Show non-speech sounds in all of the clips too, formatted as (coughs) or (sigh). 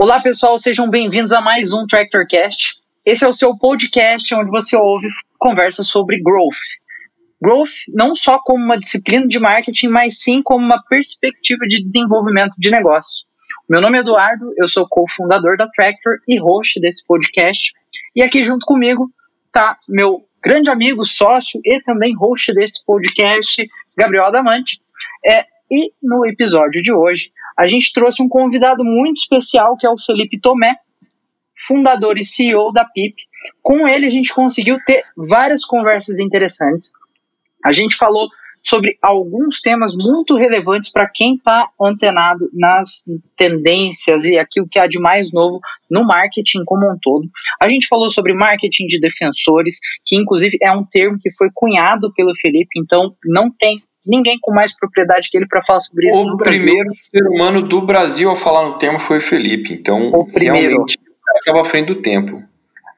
Olá, pessoal, sejam bem-vindos a mais um TractorCast. Esse é o seu podcast onde você ouve conversas sobre growth. Growth não só como uma disciplina de marketing, mas sim como uma perspectiva de desenvolvimento de negócio. Meu nome é Eduardo, eu sou cofundador da Tractor e host desse podcast. E aqui junto comigo está meu grande amigo, sócio e também host desse podcast, Gabriel Adamante. É, e no episódio de hoje, a gente trouxe um convidado muito especial, que é o Felipe Tomé, fundador e CEO da PIP. Com ele, a gente conseguiu ter várias conversas interessantes. A gente falou sobre alguns temas muito relevantes para quem está antenado nas tendências e aquilo que há de mais novo no marketing como um todo. A gente falou sobre marketing de defensores, que inclusive é um termo que foi cunhado pelo Felipe, então não tem ninguém com mais propriedade que ele para falar sobre isso. O primeiro ser humano do Brasil a falar no tema foi o Felipe, então o primeiro. realmente estava à frente do tempo.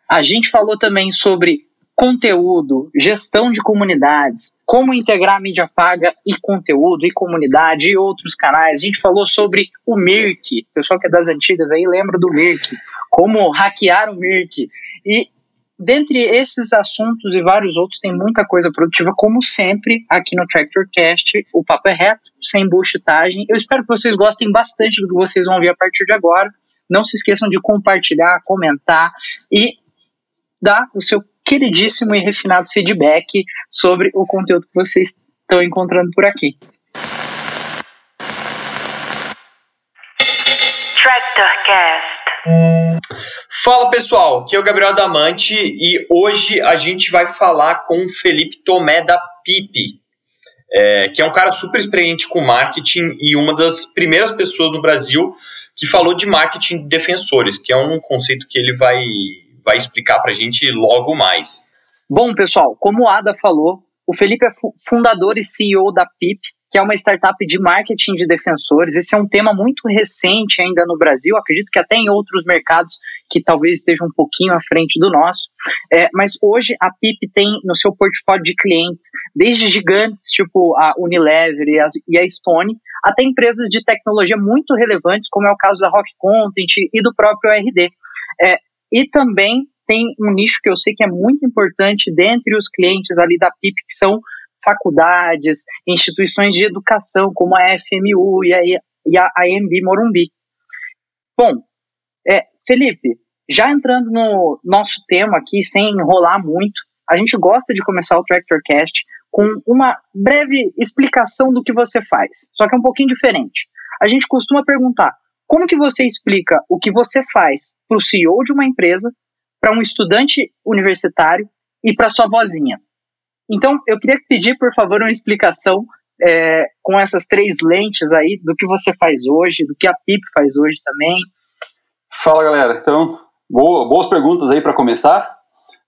A gente falou também sobre conteúdo, gestão de comunidades, como integrar a mídia paga e conteúdo e comunidade e outros canais. A gente falou sobre o Mirk, o pessoal que é das antigas aí lembra do Mirk, como hackear o Mirk. E dentre esses assuntos e vários outros, tem muita coisa produtiva, como sempre, aqui no TractorCast. O papo é reto, sem bullshitagem. Eu espero que vocês gostem bastante do que vocês vão ver a partir de agora. Não se esqueçam de compartilhar, comentar e dar o seu queridíssimo e refinado feedback sobre o conteúdo que vocês estão encontrando por aqui. TractorCast. Fala pessoal, aqui é o Gabriel Damante e hoje a gente vai falar com o Felipe Tomé da Pipe, é, que é um cara super experiente com marketing e uma das primeiras pessoas no Brasil que falou de marketing de defensores, que é um conceito que ele vai, vai explicar para a gente logo mais. Bom, pessoal, como o Ada falou, o Felipe é fundador e CEO da PIP, que é uma startup de marketing de defensores. Esse é um tema muito recente ainda no Brasil, acredito que até em outros mercados que talvez estejam um pouquinho à frente do nosso. É, mas hoje a PIP tem no seu portfólio de clientes, desde gigantes tipo a Unilever e a, e a Stone, até empresas de tecnologia muito relevantes, como é o caso da Rock Content e do próprio RD. É, e também tem um nicho que eu sei que é muito importante dentre os clientes ali da PIP, que são faculdades, instituições de educação, como a FMU e a, e a AMB Morumbi. Bom, é, Felipe, já entrando no nosso tema aqui, sem enrolar muito, a gente gosta de começar o TractorCast com uma breve explicação do que você faz, só que é um pouquinho diferente. A gente costuma perguntar como que você explica o que você faz para o CEO de uma empresa, para um estudante universitário e para sua vozinha. Então, eu queria pedir, por favor, uma explicação é, com essas três lentes aí do que você faz hoje, do que a PIP faz hoje também. Fala, galera. Então, boa, boas perguntas aí para começar.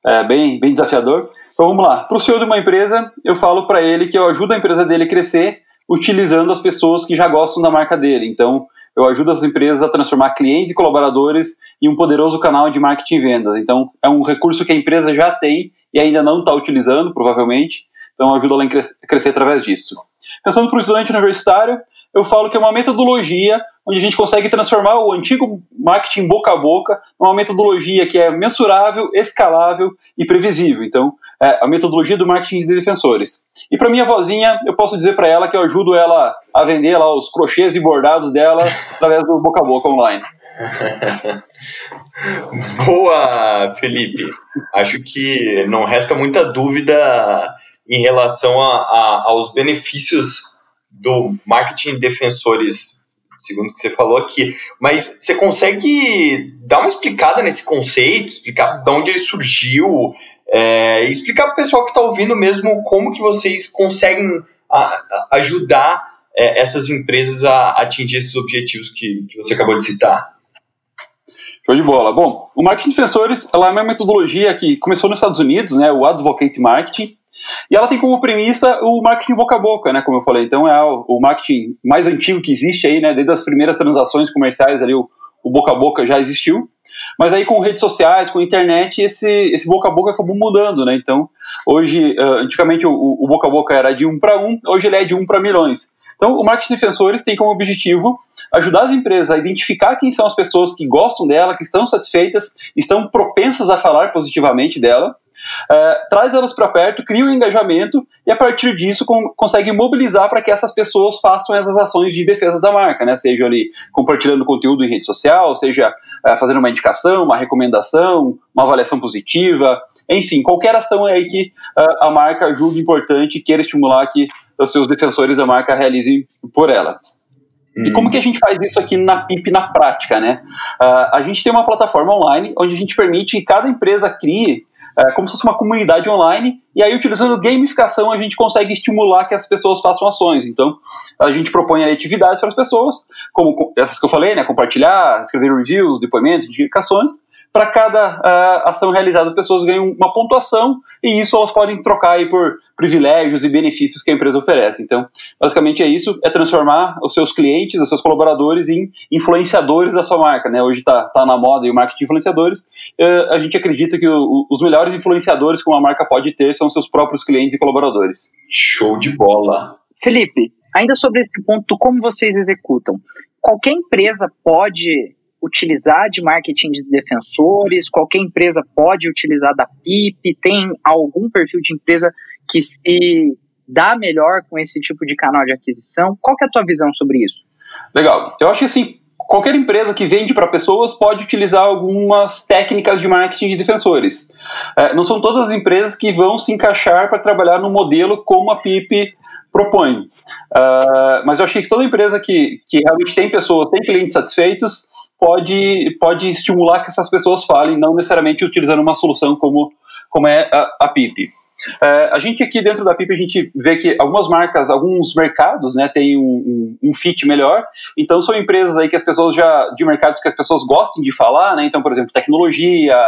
É, bem, bem desafiador. Então, vamos lá. Para o CEO de uma empresa, eu falo para ele que eu ajudo a empresa dele a crescer utilizando as pessoas que já gostam da marca dele. Então, eu ajudo as empresas a transformar clientes e colaboradores em um poderoso canal de marketing e vendas. Então, é um recurso que a empresa já tem e ainda não está utilizando, provavelmente. Então, ajuda ela a crescer através disso. Pensando para o estudante universitário, eu falo que é uma metodologia onde a gente consegue transformar o antigo marketing boca a boca numa metodologia que é mensurável, escalável e previsível. Então, é a metodologia do marketing de defensores. E para minha vozinha, eu posso dizer para ela que eu ajudo ela a vender lá os crochês e bordados dela (laughs) através do boca a boca online. (laughs) Boa, Felipe. Acho que não resta muita dúvida em relação a, a, aos benefícios do marketing de defensores, segundo o que você falou aqui. Mas você consegue dar uma explicada nesse conceito, explicar de onde ele surgiu, é, explicar para o pessoal que está ouvindo mesmo como que vocês conseguem a, a ajudar é, essas empresas a atingir esses objetivos que, que você acabou de citar. Show de bola. Bom, o marketing de defensores ela é uma metodologia que começou nos Estados Unidos, né, o Advocate Marketing, e ela tem como premissa o marketing boca a boca, né, como eu falei. Então é o, marketing mais antigo que existe aí, né, desde as primeiras transações comerciais ali, o, o boca a boca já existiu. Mas aí com redes sociais, com internet, esse, esse boca a boca acabou mudando, né? Então, hoje, uh, antigamente o, o, boca a boca era de um para um, hoje ele é de um para milhões. Então, o marketing de defensores tem como objetivo ajudar as empresas a identificar quem são as pessoas que gostam dela, que estão satisfeitas, estão propensas a falar positivamente dela, Uh, traz elas para perto, cria um engajamento e a partir disso com, consegue mobilizar para que essas pessoas façam essas ações de defesa da marca, né? Seja ali compartilhando conteúdo em rede social, seja uh, fazendo uma indicação, uma recomendação, uma avaliação positiva, enfim, qualquer ação aí que uh, a marca julgue importante e queira estimular que os seus defensores da marca realizem por ela. E como que a gente faz isso aqui na PIP na prática, né? a gente tem uma plataforma online onde a gente permite que cada empresa crie é, como se fosse uma comunidade online, e aí utilizando gamificação a gente consegue estimular que as pessoas façam ações. Então, a gente propõe atividades para as pessoas, como essas que eu falei, né, compartilhar, escrever reviews, depoimentos, indicações, para cada uh, ação realizada as pessoas ganham uma pontuação e isso elas podem trocar aí por privilégios e benefícios que a empresa oferece. Então, basicamente é isso, é transformar os seus clientes, os seus colaboradores em influenciadores da sua marca, né? Hoje está tá na moda o marketing de influenciadores. Uh, a gente acredita que o, os melhores influenciadores que uma marca pode ter são seus próprios clientes e colaboradores. Show de bola. Felipe, ainda sobre esse ponto, como vocês executam? Qualquer empresa pode utilizar de marketing de defensores, qualquer empresa pode utilizar da PIP, tem algum perfil de empresa que se dá melhor com esse tipo de canal de aquisição? Qual é a tua visão sobre isso? Legal. Eu acho que assim, qualquer empresa que vende para pessoas pode utilizar algumas técnicas de marketing de defensores. É, não são todas as empresas que vão se encaixar para trabalhar no modelo como a PIP propõe. Uh, mas eu acho que toda empresa que, que realmente tem pessoas, tem clientes satisfeitos, pode, pode estimular que essas pessoas falem, não necessariamente utilizando uma solução como, como é a, a PIP. É, a gente aqui dentro da PIP, a gente vê que algumas marcas, alguns mercados, né, têm um, um, um, fit melhor, então são empresas aí que as pessoas já, de mercados que as pessoas gostem de falar, né, então, por exemplo, tecnologia,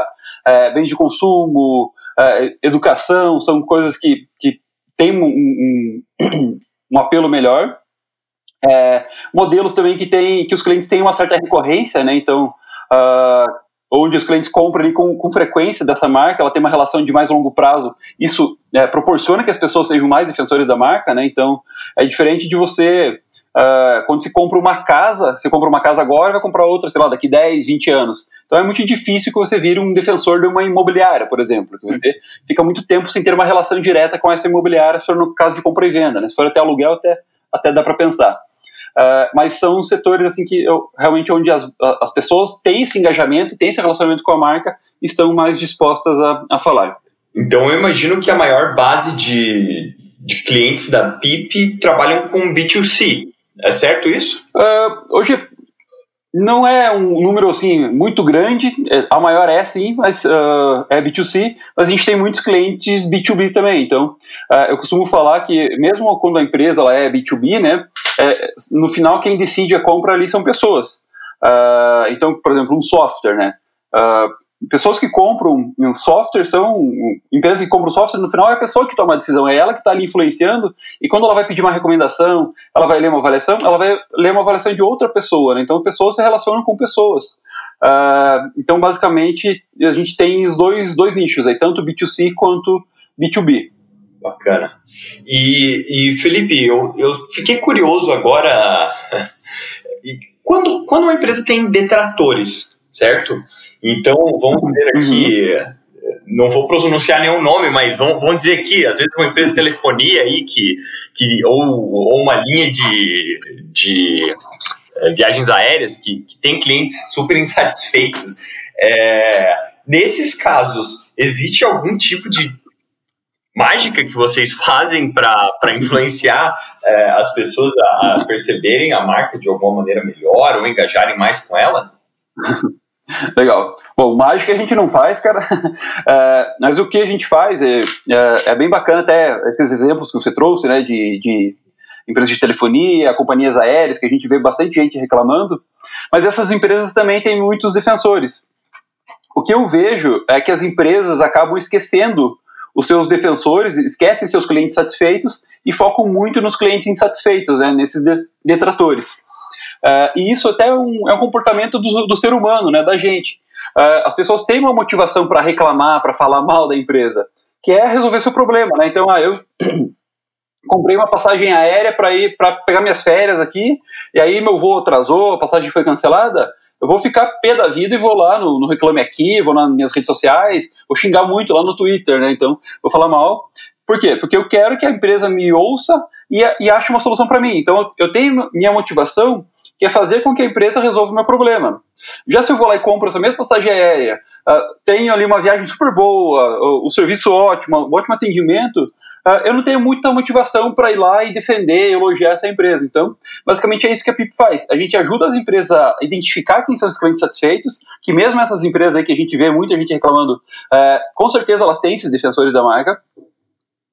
é, bens de consumo, é, educação, são coisas que, que têm um, um, um (coughs) apelo melhor, é, modelos também que tem que os clientes têm uma certa recorrência, né? Então, uh, onde os clientes compram com, com frequência dessa marca, ela tem uma relação de mais longo prazo. Isso é, proporciona que as pessoas sejam mais defensores da marca, né? Então, é diferente de você uh, quando se compra uma casa, você compra uma casa agora, vai comprar outra, sei lá, daqui 10, 20 anos. Então, é muito difícil que você vire um defensor de uma imobiliária, por exemplo, que você fica muito tempo sem ter uma relação direta com essa imobiliária, se for no caso de compra e venda, né? Se for até aluguel, até até dá para pensar. Uh, mas são setores assim que eu, realmente onde as, as pessoas têm esse engajamento, têm esse relacionamento com a marca, estão mais dispostas a, a falar. Então eu imagino que a maior base de, de clientes da PIP trabalham com B2C. É certo isso? Uh, hoje não é um número assim muito grande, é, a maior é sim, mas uh, é B2C, mas a gente tem muitos clientes B2B também. Então, uh, eu costumo falar que mesmo quando a empresa ela é B2B, né, é, no final quem decide a compra ali são pessoas. Uh, então, por exemplo, um software, né, pessoas que compram um software são empresas que compram software no final é a pessoa que toma a decisão é ela que está ali influenciando e quando ela vai pedir uma recomendação ela vai ler uma avaliação ela vai ler uma avaliação de outra pessoa né? então pessoas se relacionam com pessoas. Uh, então basicamente a gente tem os dois dois nichos aí tanto B2C quanto B2B bacana. E, e Felipe eu, eu fiquei curioso agora (laughs) quando quando uma empresa tem detratores certo então, vamos dizer aqui, uhum. não vou pronunciar nenhum nome, mas vamos, vamos dizer que, às vezes, uma empresa de telefonia aí, que, que, ou, ou uma linha de, de é, viagens aéreas, que, que tem clientes super (laughs) insatisfeitos. É, nesses casos, existe algum tipo de mágica que vocês fazem para influenciar é, as pessoas a, a perceberem a marca de alguma maneira melhor ou engajarem mais com ela? (laughs) (laughs) Legal. Bom, mágica a gente não faz, cara. (laughs) É, mas o que a gente faz é, é, é, bem bacana até esses exemplos que você trouxe, né, de, de empresas de telefonia, companhias aéreas, que a gente vê bastante gente reclamando. Mas essas empresas também têm muitos defensores. O que eu vejo é que as empresas acabam esquecendo os seus defensores, esquecem seus clientes satisfeitos e focam muito nos clientes insatisfeitos, né, nesses detratores. Uh, e isso até é um, é um comportamento do, do, ser humano, né, da gente. Uh, as pessoas têm uma motivação para reclamar, para falar mal da empresa, que é resolver seu problema. Né? Então, ah, eu, (clears throat) comprei uma passagem aérea para ir para pegar minhas férias aqui, e aí meu voo atrasou, a passagem foi cancelada, eu vou ficar pé da vida e vou lá no, no, Reclame Aqui, vou nas minhas redes sociais, vou xingar muito lá no Twitter, né? Então, vou falar mal. Por quê? Porque eu quero que a empresa me ouça e, e ache uma solução para mim. Então, eu tenho minha motivação que é fazer com que a empresa resolva o meu problema. Já se eu vou lá e compro essa mesma passagem aérea, uh, tenho ali uma viagem super boa, o, o serviço ótimo, um ótimo atendimento, uh, eu não tenho muita motivação para ir lá e defender, elogiar essa empresa. Então, basicamente é isso que a PIP faz. A gente ajuda as empresas a identificar quem são os clientes satisfeitos, que mesmo essas empresas aí que a gente vê muita gente reclamando, uh, com certeza elas têm esses defensores da marca,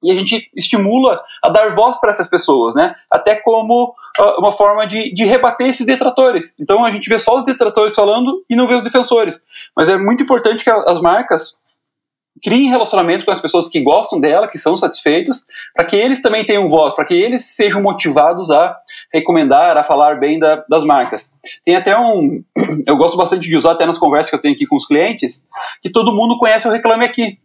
e a gente estimula a dar voz para essas pessoas, né? Até como uh, uma forma de, de rebater esses detratores. Então a gente vê só os detratores falando e não vê os defensores. Mas é muito importante que as marcas criem relacionamento com as pessoas que gostam dela, que são satisfeitos, para que eles também tenham voz, para que eles sejam motivados a recomendar, a falar bem da, das marcas. Tem até um, (clears throat) eu gosto bastante de usar até nas conversas que eu tenho aqui com os clientes, que todo mundo conhece o Reclame Aqui.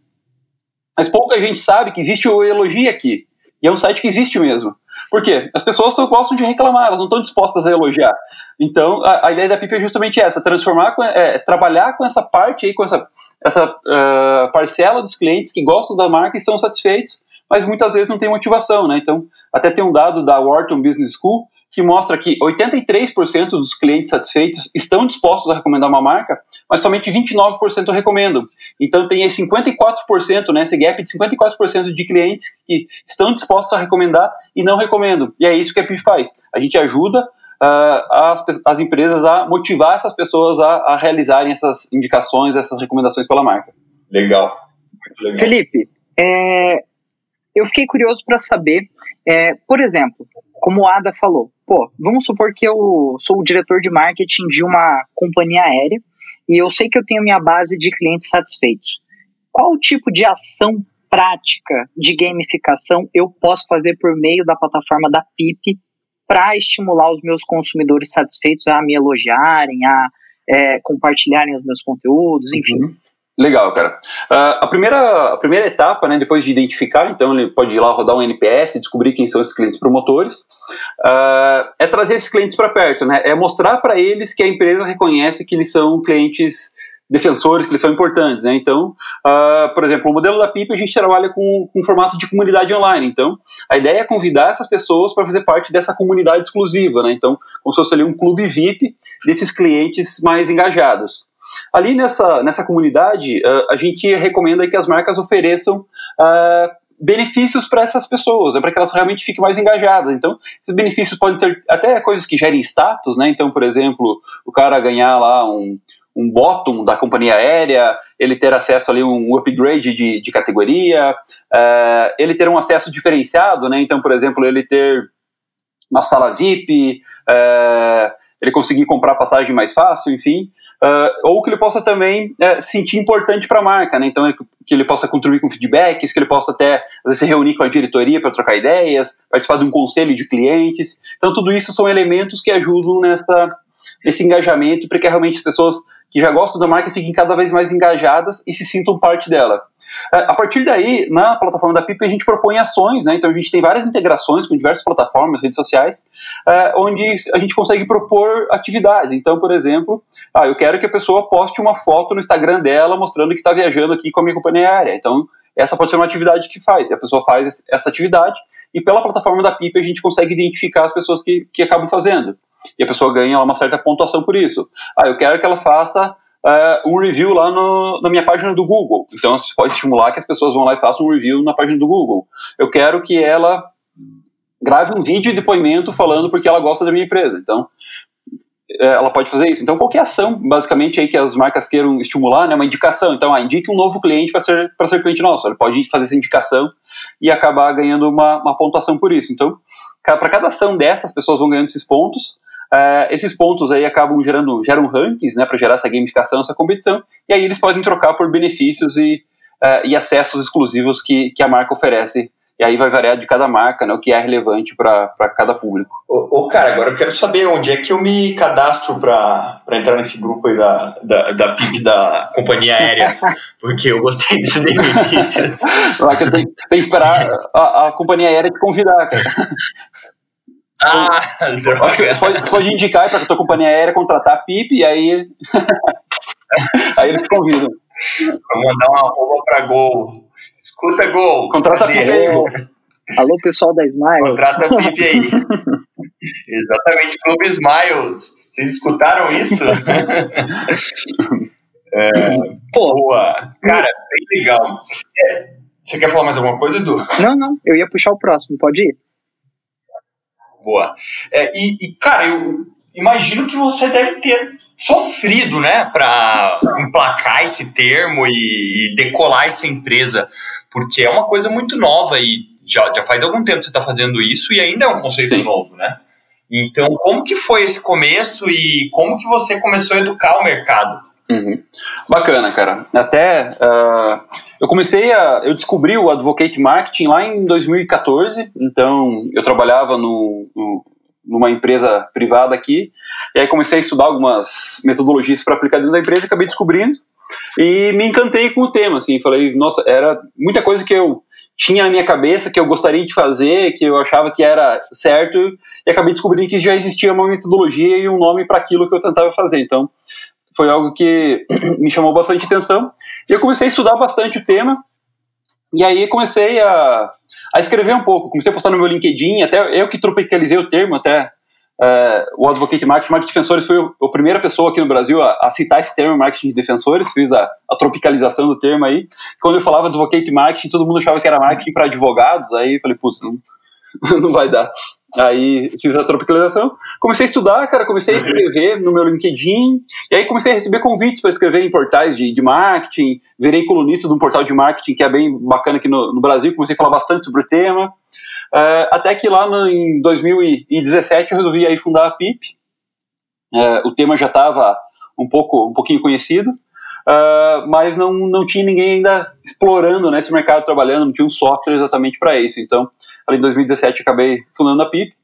Mas pouca gente sabe que existe o Elogia aqui. E é um site que existe mesmo. Por quê? As pessoas só gostam de reclamar, elas não estão dispostas a elogiar. Então, a, a ideia da PIP é justamente essa: transformar, é, trabalhar com essa parte aí, com essa, essa uh, parcela dos clientes que gostam da marca e estão satisfeitos, mas muitas vezes não tem motivação, né? Então, até tem um dado da Wharton Business School que mostra que 83% dos clientes satisfeitos estão dispostos a recomendar uma marca, mas somente 29% recomendam. Então tem esse 54%, né, esse gap de 54% de clientes que estão dispostos a recomendar e não recomendam. E é isso que a PIP faz. A gente ajuda uh, as, as, empresas a motivar essas pessoas a, a, realizarem essas indicações, essas recomendações pela marca. Legal. legal. Felipe, é, eu fiquei curioso para saber, é, por exemplo, como o Ada falou, pô, vamos supor que eu sou o diretor de marketing de uma companhia aérea e eu sei que eu tenho minha base de clientes satisfeitos. Qual tipo de ação prática de gamificação eu posso fazer por meio da plataforma da PIP para estimular os meus consumidores satisfeitos a me elogiarem, a é, compartilharem os meus conteúdos, enfim. Uhum. Legal, cara. Uh, a, primeira, a primeira etapa, né, depois de identificar, então ele pode ir lá rodar um NPS, descobrir quem são esses clientes promotores, uh, é trazer esses clientes para perto, né, é mostrar para eles que a empresa reconhece que eles são clientes defensores, que eles são importantes, né? Então, uh, por exemplo, o modelo da PIP a gente trabalha com, com formato de comunidade online. Então, a ideia é convidar essas pessoas para fazer parte dessa comunidade exclusiva, né? Então, como se fosse ali um clube VIP desses clientes mais engajados. Ali nessa, nessa comunidade, uh, a gente recomenda que as marcas ofereçam uh, benefícios para essas pessoas, né, para que elas realmente fiquem mais engajadas. Então, esses benefícios podem ser até coisas que gerem status, né? Então, por exemplo, o cara ganhar lá um, um bottom da companhia aérea, ele ter acesso ali um upgrade de, de categoria, uh, ele ter um acesso diferenciado, né? Então, por exemplo, ele ter uma sala VIP, uh, ele conseguir comprar passagem mais fácil, enfim, uh, ou que ele possa também uh, sentir importante para a marca, né? Então que ele possa contribuir com feedbacks, que ele possa até às vezes, se reunir com a diretoria para trocar ideias, participar de um conselho de clientes. Então tudo isso são elementos que ajudam nessa nesse engajamento para que realmente as pessoas que já gostam da marca fiquem cada vez mais engajadas e se sintam parte dela. É, a partir daí, na plataforma da PIP, a gente propõe ações, né? Então a gente tem várias integrações com diversas plataformas, redes sociais, é, onde a gente consegue propor atividades. Então, por exemplo, ah, eu quero que a pessoa poste uma foto no Instagram dela mostrando que está viajando aqui com a minha companhia aérea. Então, essa pode ser uma atividade que faz. A pessoa faz essa atividade e pela plataforma da PIP a gente consegue identificar as pessoas que, que acabam fazendo. E a pessoa ganha uma certa pontuação por isso. Ah, eu quero que ela faça uh, um review lá no, na minha página do Google. Então, você pode estimular que as pessoas vão lá e façam um review na página do Google. Eu quero que ela grave um vídeo de depoimento falando porque ela gosta da minha empresa. Então, é, ela pode fazer isso. Então, qualquer ação, basicamente, aí que as marcas queiram estimular, né, uma indicação. Então, ah, indique um novo cliente para ser, ser cliente nosso. Ele pode fazer essa indicação e acabar ganhando uma, uma pontuação por isso. Então, para cada ação dessas, as pessoas vão ganhando esses pontos. Uh, esses pontos aí acabam gerando geram rankings, né, para gerar essa gamificação, essa competição, e aí eles podem trocar por benefícios e, uh, e acessos exclusivos que, que a marca oferece e aí vai variar de cada marca, né, o que é relevante para cada público. Ô, ô, cara, agora eu quero saber onde é que eu me cadastro para entrar nesse grupo aí da, da, da PIB da companhia aérea, (laughs) porque eu gostei desse benefício. Lá que tem, tem que esperar a, a companhia aérea te convidar, cara. (laughs) Ah, Acho que você pode, pode indicar para a tua companhia aérea contratar a PIP e aí, (laughs) aí eles te convidam. Vou mandar uma roupa para Gol. Escuta, Gol. Contrata a PIP aí, Gol. Alô, pessoal da Smile. Contrata a PIP aí. Exatamente, Clube Smiles. Vocês escutaram isso? (laughs) é, Pô. boa. Cara, bem legal. É, você quer falar mais alguma coisa, Edu? Não, não, eu ia puxar o próximo, pode ir. Boa. É, e, e, cara, eu imagino que você deve ter sofrido, né, para emplacar esse termo e, e, decolar essa empresa, porque é uma coisa muito nova e já, já faz algum tempo que você está fazendo isso e ainda é um conceito Sim. novo, né? Então, como que foi esse começo e como que você começou a educar o mercado? Uhum. Bacana, cara. Até uh, eu comecei a. Eu descobri o Advocate Marketing lá em 2014. Então, eu trabalhava no, no, numa empresa privada aqui. E aí comecei a estudar algumas metodologias para aplicar dentro da empresa. Acabei descobrindo. E me encantei com o tema. Assim, falei, nossa, era muita coisa que eu tinha na minha cabeça que eu gostaria de fazer, que eu achava que era certo, e acabei descobrindo que já existia uma metodologia e um nome para aquilo que eu tentava fazer. Então, foi algo que (clears throat) me chamou bastante atenção. E eu comecei a estudar bastante o tema, e aí comecei a, a escrever um pouco. Comecei a postar no meu LinkedIn, até eu que tropicalizei o termo, até Uh, o Advocate Marketing, Marketing de Defensores foi a primeira pessoa aqui no Brasil a, a citar esse termo Marketing de Defensores, fiz a, a, tropicalização do termo aí. Quando eu falava Advocate Marketing, todo mundo achava que era marketing para advogados, aí falei, putz, não, (laughs) não vai dar. Aí fiz a tropicalização, comecei a estudar, cara, comecei a escrever no meu LinkedIn, e aí comecei a receber convites para escrever em portais de, de marketing, virei colunista de um portal de marketing que é bem bacana aqui no, no Brasil, comecei a falar bastante sobre o tema, uh, até que lá no, em 2017 eu resolvi aí fundar a PIP, uh, o tema já estava um pouco um pouquinho conhecido, Uh, mas não, não tinha ninguém ainda explorando né, esse mercado trabalhando, não tinha um software exatamente para isso. Então, ali em 2017 acabei fundando a PIP.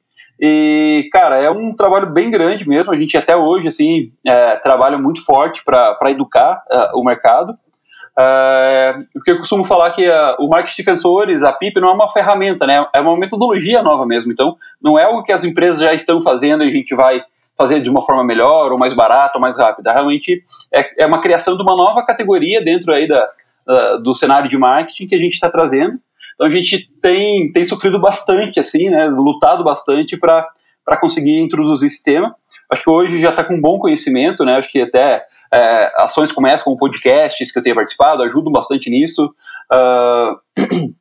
E, cara, é um trabalho bem grande mesmo. A gente até hoje, assim, é, trabalha muito forte para educar uh, o mercado. Uh, porque eu costumo falar que uh, o marketing de defensores, a PIP, não é uma ferramenta, né? É uma metodologia nova mesmo. Então, não é algo que as empresas já estão fazendo e a gente vai fazer de uma forma melhor, ou mais barata, ou mais rápida. Realmente é, é uma criação de uma nova categoria dentro aí da, do cenário de marketing que a gente está trazendo. Então a gente tem, tem sofrido bastante, assim, né, lutado bastante para para conseguir introduzir esse tema. Acho que hoje já está com um bom conhecimento, né? Acho que até é, ações como essa, como podcasts que eu tenho participado, ajudam bastante nisso. Uh, (clears throat)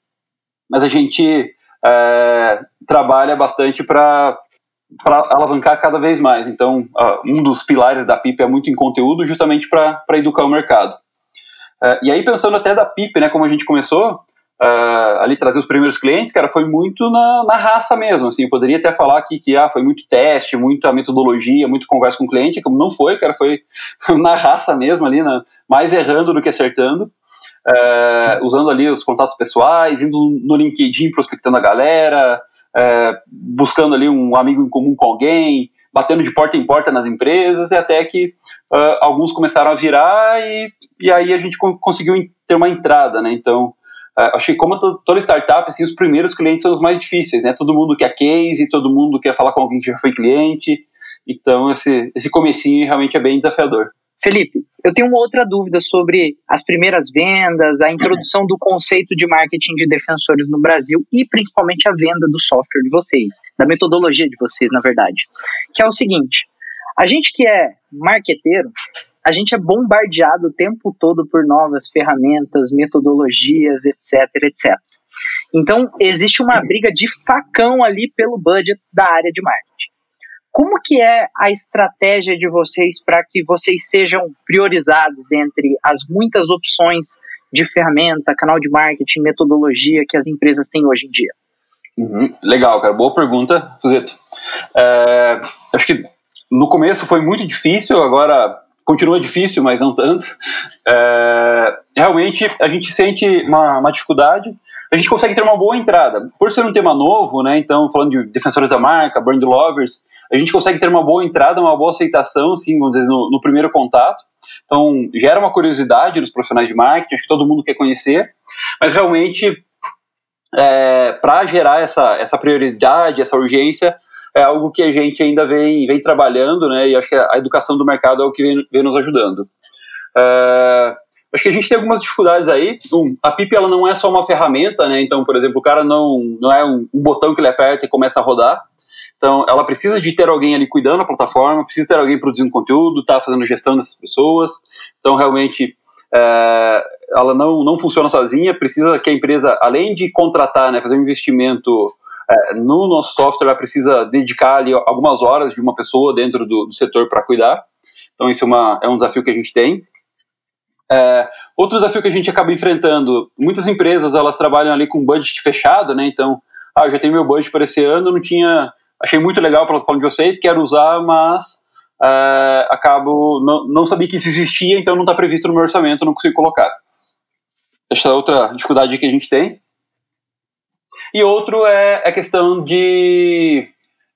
mas a gente é, trabalha bastante para para alavancar cada vez mais. Então, uh, um dos pilares da PIP é muito em conteúdo, justamente para educar o mercado. Uh, e aí, pensando até da PIP, né, como a gente começou, uh, ali trazer os primeiros clientes, cara, foi muito na, na raça mesmo. Assim, eu poderia até falar aqui que ah, foi muito teste, muita metodologia, muito conversa com o cliente, como não foi, cara, foi (laughs) na raça mesmo, ali, mais errando do que acertando. Uh, usando ali os contatos pessoais, indo no LinkedIn prospectando a galera, é, buscando ali um amigo em comum com alguém, batendo de porta em porta nas empresas, e até que uh, alguns começaram a virar e, e aí a gente conseguiu ter uma entrada, né? Então, uh, achei como toda startup, assim, os primeiros clientes são os mais difíceis, né? Todo mundo quer case, todo mundo quer falar com alguém que já foi cliente, então esse, esse comecinho realmente é bem desafiador. Felipe, eu tenho uma outra dúvida sobre as primeiras vendas, a introdução do conceito de marketing de defensores no Brasil e principalmente a venda do software de vocês, da metodologia de vocês, na verdade. Que é o seguinte: a gente que é marqueteiro, a gente é bombardeado o tempo todo por novas ferramentas, metodologias, etc, etc. Então, existe uma briga de facão ali pelo budget da área de marketing. Como que é a estratégia de vocês para que vocês sejam priorizados dentre as muitas opções de ferramenta, canal de marketing, metodologia que as empresas têm hoje em dia? Uhum. Legal, cara. Boa pergunta, Fuzeto. É, acho que no começo foi muito difícil, agora continua difícil, mas não tanto. É, realmente a gente sente uma, uma, dificuldade. A gente consegue ter uma boa entrada. Por ser um tema novo, né? Então, falando de defensores da marca, brand lovers, a gente consegue ter uma boa entrada, uma boa aceitação, assim, vamos dizer, no, no primeiro contato. Então, gera uma curiosidade nos profissionais de marketing, acho que todo mundo quer conhecer, mas realmente, é, para gerar essa, essa prioridade, essa urgência, é algo que a gente ainda vem, vem trabalhando, né? E acho que a educação do mercado é o que vem, vem nos ajudando. É, acho que a gente tem algumas dificuldades aí. Um, a PIP ela não é só uma ferramenta, né? Então, por exemplo, o cara não, não é um, um, botão que ele aperta e começa a rodar. Então, ela precisa de ter alguém ali cuidando da plataforma, precisa ter alguém produzindo conteúdo, tá fazendo gestão dessas pessoas. Então, realmente, é, ela não, não funciona sozinha. Precisa que a empresa, além de contratar, né, fazer um investimento é, no nosso software, ela precisa dedicar ali algumas horas de uma pessoa dentro do, do setor para cuidar. Então, isso é, uma, é um desafio que a gente tem. É, outro desafio que a gente acaba enfrentando, muitas empresas elas trabalham ali com budget fechado, né? Então, ah, eu já tenho meu budget para esse ano, não tinha, achei muito legal a plataforma de vocês, quero usar, mas é, acabo não, não sabia que isso existia, então não está previsto no meu orçamento, não consigo colocar. Essa é outra dificuldade que a gente tem. E outro é a questão de.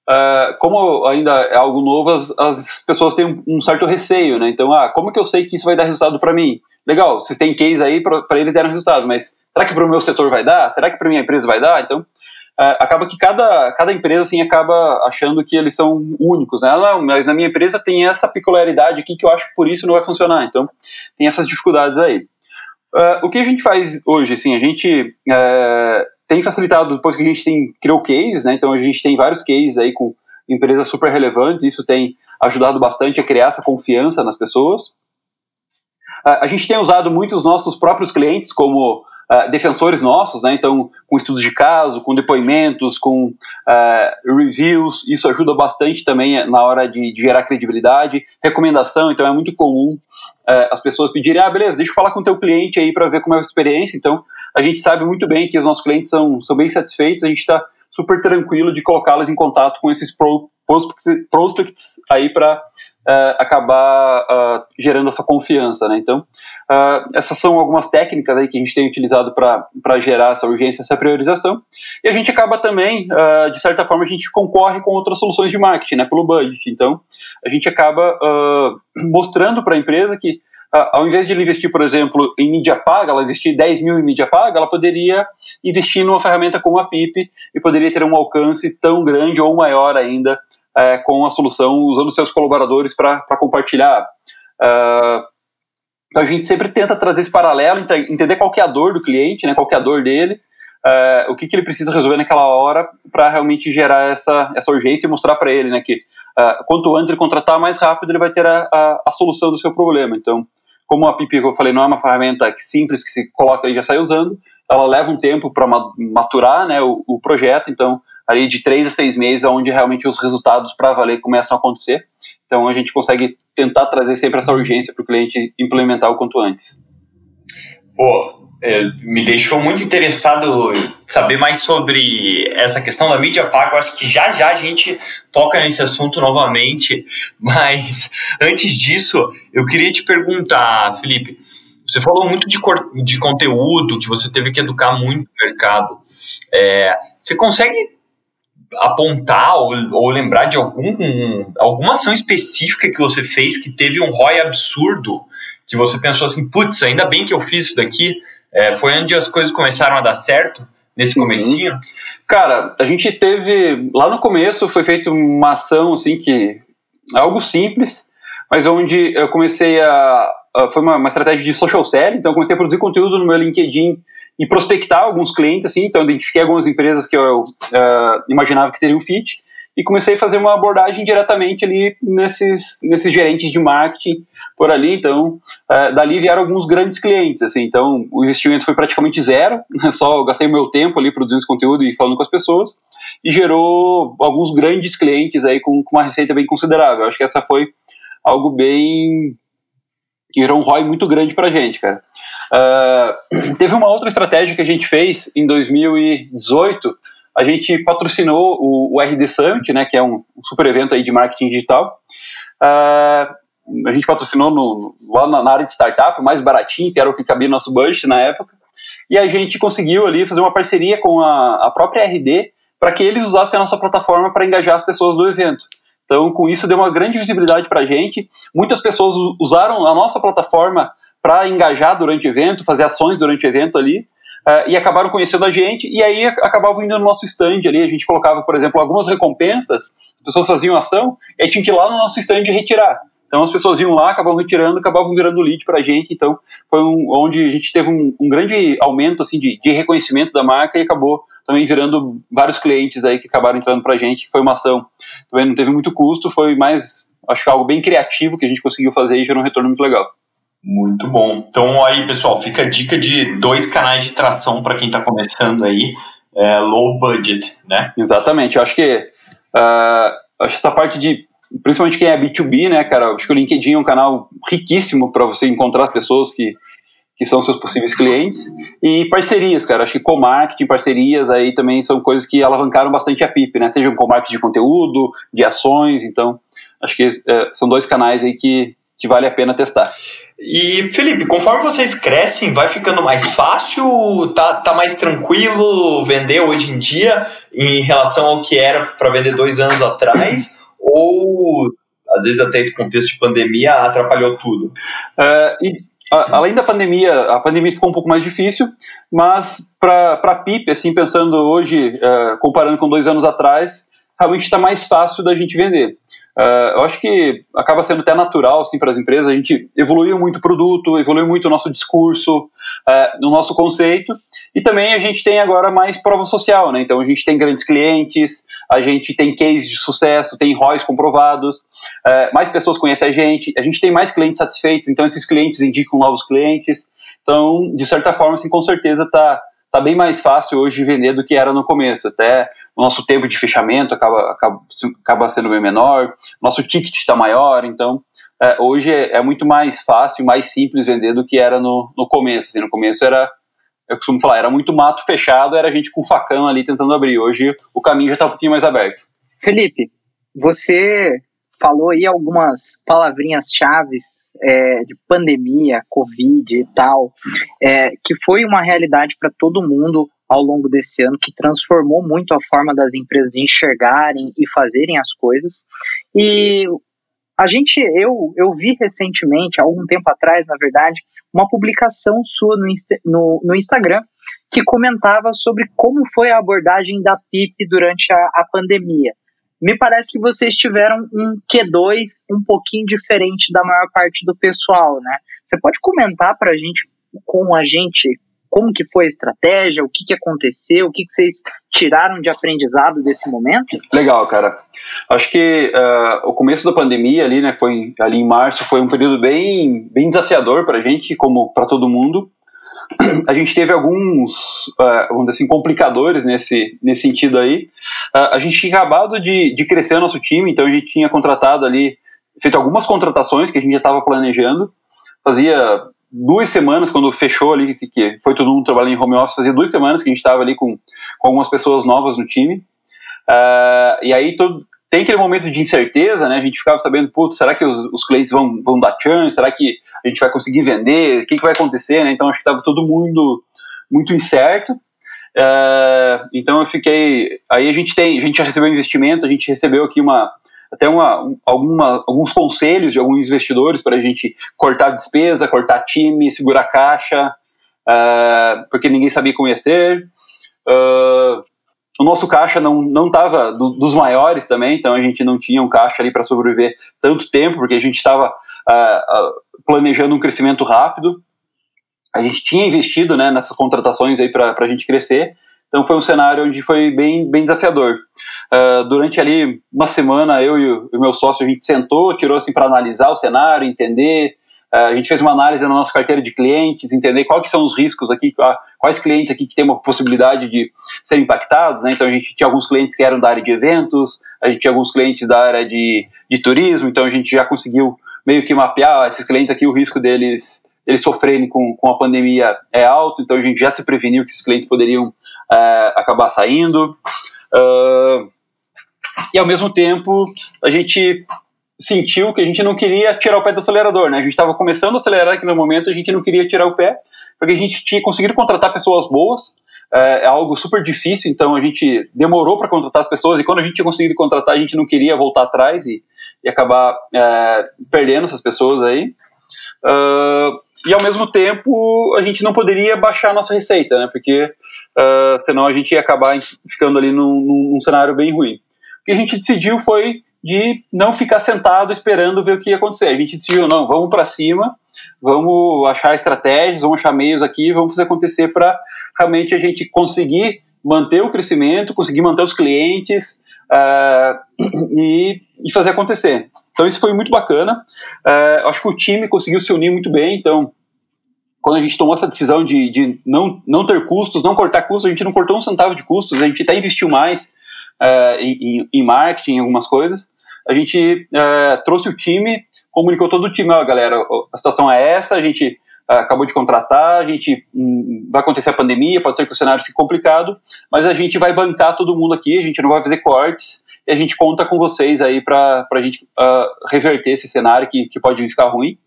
Uh, como ainda é algo novo, as, as pessoas têm um, certo receio, né? Então, ah, como que eu sei que isso vai dar resultado para mim? Legal, vocês têm case aí para eles deram resultado, mas será que para o meu setor vai dar? Será que para minha empresa vai dar? Então, uh, acaba que cada, cada empresa assim acaba achando que eles são únicos, né? Não, mas na minha empresa tem essa peculiaridade aqui que eu acho que por isso não vai funcionar. Então, tem essas dificuldades aí. Uh, o que a gente faz hoje, assim, a gente tem facilitado depois que a gente tem, criou cases, né? Então a gente tem vários cases aí com empresas super relevantes, isso tem ajudado bastante a criar essa confiança nas pessoas. A gente tem usado muito os nossos próprios clientes como uh, defensores nossos, né? Então, com estudos de caso, com depoimentos, com uh, reviews, isso ajuda bastante também na hora de, de gerar credibilidade. Recomendação, então é muito comum uh, as pessoas pedirem, ah, beleza, deixa eu falar com o teu cliente aí para ver como é a experiência. Então, a gente sabe muito bem que os nossos clientes são, são bem satisfeitos, a gente está super tranquilo de colocá-los em contato com esses pro, prospects, prospects aí para uh, é, acabar uh, gerando essa confiança, né? Então, uh, essas são algumas técnicas aí que a gente tem utilizado para gerar essa urgência, essa priorização. E a gente acaba também, de certa forma, a gente concorre com outras soluções de marketing, né? Pelo budget. Então, a gente acaba mostrando para a empresa que ao invés de ele investir, por exemplo, em mídia paga, ela investir 10 mil em mídia paga, ela poderia investir numa ferramenta como a PIP e poderia ter um alcance tão grande ou maior ainda é, com a solução, usando seus colaboradores para compartilhar. Uh, então a gente sempre tenta trazer esse paralelo, entender qual é a dor do cliente, né, qual é a dor dele, uh, o que, que ele precisa resolver naquela hora para realmente gerar essa, essa urgência e mostrar para ele né, que uh, quanto antes ele contratar, mais rápido ele vai ter a, a, a solução do seu problema. Então, como a PIP que eu falei não é uma ferramenta simples que se coloca e já sai usando, ela leva um tempo para maturar né, o, o projeto, então ali de três a seis meses, onde realmente os resultados para valer começam a acontecer. Então a gente consegue tentar trazer sempre essa urgência para o cliente implementar o quanto antes. Pô, é, me deixou muito interessado saber mais sobre essa questão da mídia paga. Eu acho que já já a gente toca nesse assunto novamente, (laughs) mas antes disso, eu queria te perguntar, Felipe. Você falou muito de, de conteúdo, que você teve que educar muito o mercado. É, você consegue apontar ou, ou, lembrar de algum, alguma ação específica que você fez que teve um ROI absurdo, que você pensou assim, putz, ainda bem que eu fiz isso daqui, é, foi onde as coisas começaram a dar certo, nesse uhum. comecinho? Cara, a gente teve, lá no começo foi feita uma ação, assim, que é algo simples, mas onde eu comecei a, a foi uma, uma estratégia de social selling, então eu comecei a produzir conteúdo no meu LinkedIn, e prospectar alguns clientes, assim, então identifiquei algumas empresas que eu uh, imaginava que teriam fit, e comecei a fazer uma abordagem diretamente ali nesses, nesses gerentes de marketing por ali, então uh, dali vieram alguns grandes clientes, assim, então o investimento foi praticamente zero, só gastei o meu tempo ali produzindo esse conteúdo e falando com as pessoas, e gerou alguns grandes clientes aí com, com uma receita bem considerável, acho que essa foi algo bem que gerou um ROI muito grande para a gente, cara. Uh, teve uma outra estratégia que a gente fez em 2018. A gente patrocinou o, o RD Summit, né, que é um, um super evento aí de marketing digital. Uh, a gente patrocinou no, lá na, área de startup, mais baratinho, que era o que cabia no nosso budget na época, e a gente conseguiu ali fazer uma parceria com a, a própria RD para que eles usassem a nossa plataforma para engajar as pessoas do evento. Então, com isso, deu uma grande visibilidade para a gente. Muitas pessoas usaram a nossa plataforma para engajar durante o evento, fazer ações durante o evento ali, uh, e acabaram conhecendo a gente, e aí acabavam indo no nosso stand ali. A gente colocava, por exemplo, algumas recompensas, as pessoas faziam ação, e aí que ir lá no nosso stand retirar. Então as pessoas iam lá, acabavam retirando, acabavam virando lead para a gente. Então foi um, onde a gente teve um, um grande aumento assim de, de, reconhecimento da marca e acabou também virando vários clientes aí que acabaram entrando para a gente. Foi uma ação também não teve muito custo, foi mais acho que algo bem criativo que a gente conseguiu fazer e gerou um retorno muito legal. Muito bom. Então aí pessoal, fica a dica de dois canais de tração para quem está começando aí, é, low budget, né? Exatamente. Eu acho que uh, acho essa parte de principalmente quem é B2B, né, cara? Acho que o LinkedIn é um canal riquíssimo para você encontrar as pessoas que, que são seus possíveis clientes. E parcerias, cara. Acho que co-marketing, parcerias aí também são coisas que alavancaram bastante a PIP, né? Seja um co-marketing de conteúdo, de ações. Então, acho que é, são dois canais aí que, que vale a pena testar. E Felipe, conforme vocês crescem, vai ficando mais fácil, tá, tá mais tranquilo vender hoje em dia em relação ao que era para vender dois anos atrás? (clears throat) ou às vezes até esse contexto de pandemia atrapalhou tudo? Uh, e, a, além da pandemia, a pandemia ficou um pouco mais difícil, mas para a PIP, assim, pensando hoje, uh, comparando com dois anos atrás, realmente está mais fácil da gente vender. Uh, eu acho que acaba sendo até natural assim, para as empresas. A gente evoluiu muito o produto, evoluiu muito o nosso discurso, uh, no nosso conceito, e também a gente tem agora mais prova social. Né? Então a gente tem grandes clientes, a gente tem cases de sucesso, tem ROIs comprovados, uh, mais pessoas conhecem a gente, a gente tem mais clientes satisfeitos, então esses clientes indicam novos clientes. Então, de certa forma, assim, com certeza está tá bem mais fácil hoje de vender do que era no começo. Até o nosso tempo de fechamento acaba, acaba, acaba sendo bem menor, nosso ticket está maior, então é, hoje é, é, muito mais fácil, mais simples vender do que era no, no começo. Assim, no começo era, eu costumo falar, era muito mato fechado, era a gente com facão ali tentando abrir. Hoje o caminho já está um pouquinho mais aberto. Felipe, você falou aí algumas palavrinhas chaves é, de pandemia, Covid e tal, é, que foi uma realidade para todo mundo ao longo desse ano que transformou muito a forma das empresas enxergarem e fazerem as coisas. E a gente, eu, eu vi recentemente, algum tempo atrás, na verdade, uma publicação sua no, no, no Instagram que comentava sobre como foi a abordagem da PIP durante a, a pandemia. Me parece que vocês tiveram um Q2 um pouquinho diferente da maior parte do pessoal, né? Você pode comentar para a gente, com a gente, como que foi a estratégia, o que, que aconteceu, o que, que vocês tiraram de aprendizado desse momento? Legal, cara. Acho que uh, o começo da pandemia ali, né, foi ali em março, foi um período bem, bem desafiador para a gente, como para todo mundo. A gente teve alguns, uh, vamos dizer assim, complicadores nesse, nesse sentido aí. Uh, a gente tinha acabado de, de crescer o nosso time, então a gente tinha contratado ali, feito algumas contratações que a gente já estava planejando. Fazia duas semanas, quando fechou ali, que foi todo mundo trabalhando em home office, fazia duas semanas que a gente estava ali com, com algumas pessoas novas no time. Uh, e aí todo, tem aquele momento de incerteza, né? A gente ficava sabendo, putz, será que os, os clientes vão, vão dar chance? Será que a gente vai conseguir vender? O que, que vai acontecer? Né? Então acho que estava todo mundo muito incerto. Uh, então eu fiquei. Aí a gente tem, a gente já recebeu investimento, a gente recebeu aqui uma até uma, alguma, alguns conselhos de alguns investidores para a gente cortar despesa, cortar time, segurar caixa, uh, porque ninguém sabia ser. Uh, o nosso caixa não estava do, dos maiores também, então a gente não tinha um caixa ali para sobreviver tanto tempo, porque a gente estava uh, planejando um crescimento rápido. A gente tinha investido né, nessas contratações aí para a gente crescer, então foi um cenário onde foi bem, bem desafiador. Uh, durante ali uma semana, eu e o, meu sócio, a gente sentou, tirou assim para analisar o cenário, entender. Uh, a gente fez uma análise na nossa carteira de clientes, entender quais são os riscos aqui, quais clientes aqui que tem uma possibilidade de serem impactados. Né? Então a gente tinha alguns clientes que eram da área de eventos, a gente tinha alguns clientes da área de, de turismo, então a gente já conseguiu meio que mapear esses clientes aqui, o risco deles eles sofrerem com, com a pandemia é alto, então a gente já se preveniu que esses clientes poderiam uh, acabar saindo. Uh, e ao mesmo tempo, a gente sentiu que a gente não queria tirar o pé do acelerador, né? A gente estava começando a acelerar naquele momento, a gente não queria tirar o pé, porque a gente tinha conseguido contratar pessoas boas, é, é algo super difícil, então a gente demorou para contratar as pessoas, e quando a gente tinha conseguido contratar, a gente não queria voltar atrás e, e acabar é, perdendo essas pessoas aí. Uh, e ao mesmo tempo a gente não poderia baixar a nossa receita, né? Porque uh, senão a gente ia acabar ficando ali num, num, cenário bem ruim. O que a gente decidiu foi de não ficar sentado esperando ver o que ia acontecer. A gente decidiu, não, vamos para cima, vamos achar estratégias, vamos achar meios aqui, vamos fazer acontecer para realmente a gente conseguir manter o crescimento, conseguir manter os clientes uh, (clears throat) e, e fazer acontecer. Então isso foi muito bacana. Uh, acho que o time conseguiu se unir muito bem. Então, quando a gente tomou essa decisão de, de não, não ter custos, não cortar custos, a gente não cortou um centavo de custos, a gente até investiu mais uh, em, em, marketing, em algumas coisas. A gente uh, trouxe o time, comunicou todo o time, ó, galera, a situação é essa, a gente acabou de contratar, a gente um, vai acontecer a pandemia, pode ser que o cenário fique complicado, mas a gente vai bancar todo mundo aqui, a gente não vai fazer cortes, e a gente conta com vocês aí para a gente uh, reverter esse cenário que, que pode ficar ruim.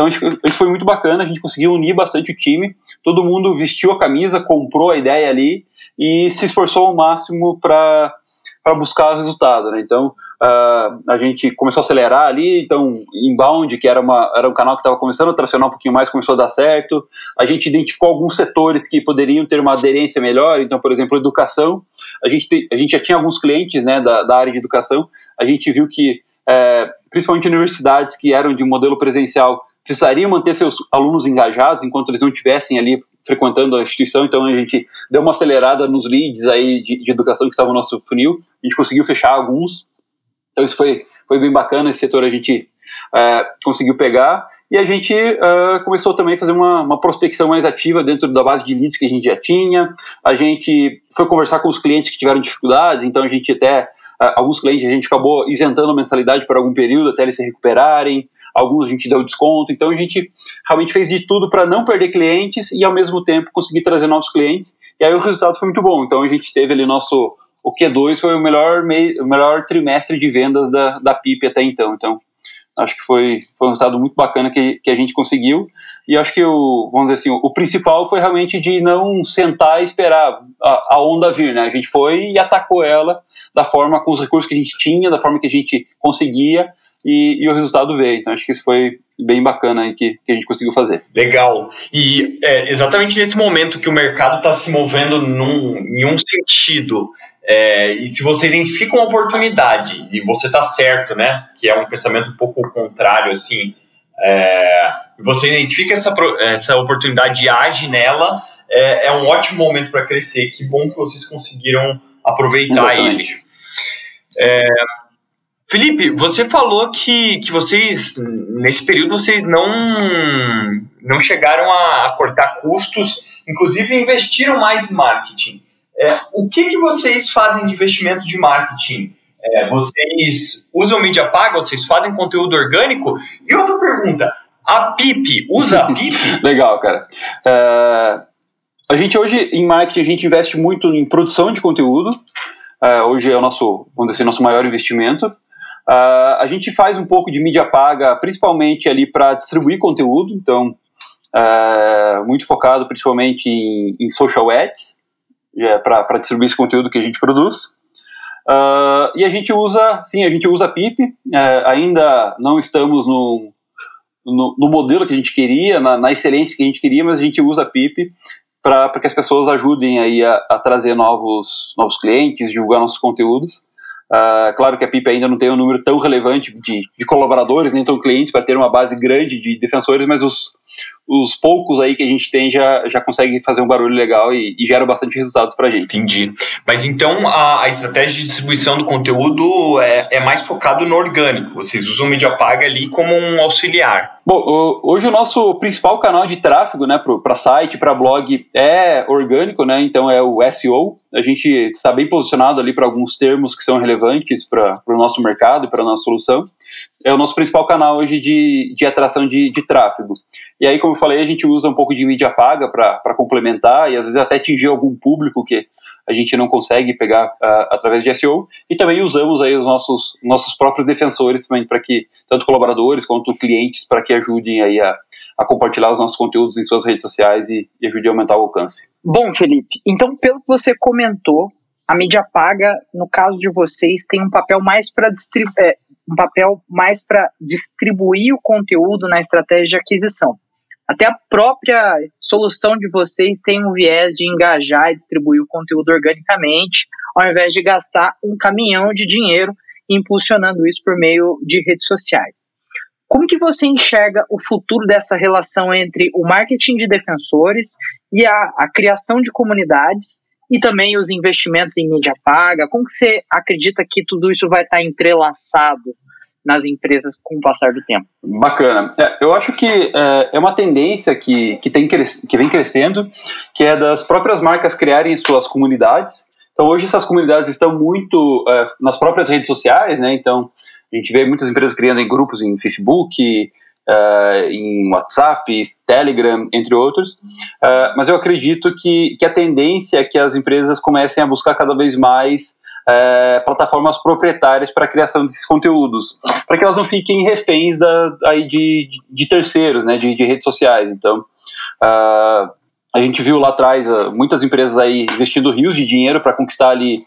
Então isso foi muito bacana, a gente conseguiu unir bastante o time, todo mundo vestiu a camisa, comprou a ideia ali e se esforçou ao máximo para buscar o resultado. Né? Então uh, a gente começou a acelerar ali, então Inbound, que era, uma, era um canal que estava começando a tracionar um pouquinho mais, começou a dar certo. A gente identificou alguns setores que poderiam ter uma aderência melhor, então, por exemplo, educação. A gente, te, a gente já tinha alguns clientes né, da, da área de educação, a gente viu que, é, principalmente universidades que eram de modelo presencial, precisariam manter seus alunos engajados enquanto eles não estivessem ali frequentando a instituição, então a gente deu uma acelerada nos leads aí de, de educação que estavam no nosso funil, a gente conseguiu fechar alguns, então isso foi, foi bem bacana, esse setor a gente uh, conseguiu pegar, e a gente uh, começou também a fazer uma, uma, prospecção mais ativa dentro da base de leads que a gente já tinha, a gente foi conversar com os clientes que tiveram dificuldades, então a gente até, uh, alguns clientes a gente acabou isentando a mensalidade por algum período até eles se recuperarem, alguns a gente deu desconto, então a gente realmente fez de tudo para não perder clientes e ao mesmo tempo conseguir trazer novos clientes, e aí o resultado foi muito bom, então a gente teve ali nosso, o Q2 foi o melhor, mei, o melhor trimestre de vendas da, da PIP até então, então acho que foi, foi um resultado muito bacana que, que a gente conseguiu, e acho que o, vamos dizer assim, o principal foi realmente de não sentar e esperar a, a onda vir, né, a gente foi e atacou ela da forma, com os recursos que a gente tinha, da forma que a gente conseguia, e, e, o resultado veio. Então acho que isso foi bem bacana aí que, que a gente conseguiu fazer. Legal. E é exatamente nesse momento que o mercado está se movendo num, em um sentido. É, e se você identifica uma oportunidade e você está certo, né? Que é um pensamento um pouco contrário, assim. É, você identifica essa, essa oportunidade e age nela, é, é um ótimo momento para crescer. Que bom que vocês conseguiram aproveitar Exatamente. ele. É, Felipe, você falou que, que vocês, nesse período, vocês não, não chegaram a, a cortar custos, inclusive investiram mais em marketing. É, o que, que vocês fazem de investimento de marketing? É, vocês usam mídia paga? Vocês fazem conteúdo orgânico? E outra pergunta, a PIP, usa a PIP? (laughs) Legal, cara. Uh, a gente hoje, em marketing, a gente investe muito em produção de conteúdo. Uh, hoje é o nosso, vamos dizer, nosso maior investimento. Uh, a gente faz um pouco de mídia paga, principalmente ali para distribuir conteúdo, então uh, muito focado principalmente em, em social ads, é, para distribuir esse conteúdo que a gente produz. Uh, e a gente usa, sim, a gente usa PIP, ainda não estamos no, no, no, modelo que a gente queria, na, na, excelência que a gente queria, mas a gente usa a PIP para que as pessoas ajudem aí a, a trazer novos, novos clientes, divulgar nossos conteúdos. Uh, claro que a PIP ainda não tem um número tão relevante de, de colaboradores, nem tão clientes, para ter uma base grande de defensores, mas os, os poucos aí que a gente tem já, já consegue fazer um barulho legal e, e gera bastante resultados para a gente. Entendi. Mas então a, a, estratégia de distribuição do conteúdo é, é mais focado no orgânico. Vocês usam o mídia paga ali como um auxiliar. Bom, hoje o nosso principal canal de tráfego, né, para site, para blog é orgânico, né? Então é o SEO. A gente está bem posicionado ali para alguns termos que são relevantes para o nosso mercado e para a nossa solução é o nosso principal canal hoje de, de atração de, de tráfego. E aí, como eu falei, a gente usa um pouco de mídia paga para complementar e às vezes até atingir algum público que a gente não consegue pegar uh, através de SEO, e também usamos aí os nossos, nossos próprios defensores também para que, tanto colaboradores quanto clientes, para que ajudem aí a, a compartilhar os nossos conteúdos em suas redes sociais e, e ajudem a aumentar o alcance. Bom, Felipe, então pelo que você comentou, a mídia paga, no caso de vocês, tem um papel mais para é, um papel mais para distribuir o conteúdo na estratégia de aquisição. Até a própria solução de vocês tem um viés de engajar e distribuir o conteúdo organicamente, ao invés de gastar um caminhão de dinheiro impulsionando isso por meio de redes sociais. Como que você enxerga o futuro dessa relação entre o marketing de defensores e a, a criação de comunidades e também os investimentos em mídia paga? Como que você acredita que tudo isso vai estar entrelaçado nas empresas com o passar do tempo. Bacana. É, eu acho que é, é, uma tendência que, que, tem, que vem crescendo, que é das próprias marcas criarem suas comunidades. Então, hoje essas comunidades estão muito é, nas próprias redes sociais, né? Então, a gente vê muitas empresas criando em grupos em Facebook, Uh, em WhatsApp, Telegram, entre outros. Uh, mas eu acredito que, que a tendência é que as empresas comecem a buscar cada vez mais é, plataformas proprietárias para a criação desses conteúdos, para que elas não fiquem reféns da, aí de, de, terceiros, né, de, de, redes sociais. Então, uh, a gente viu lá atrás muitas empresas aí investindo rios de dinheiro para conquistar ali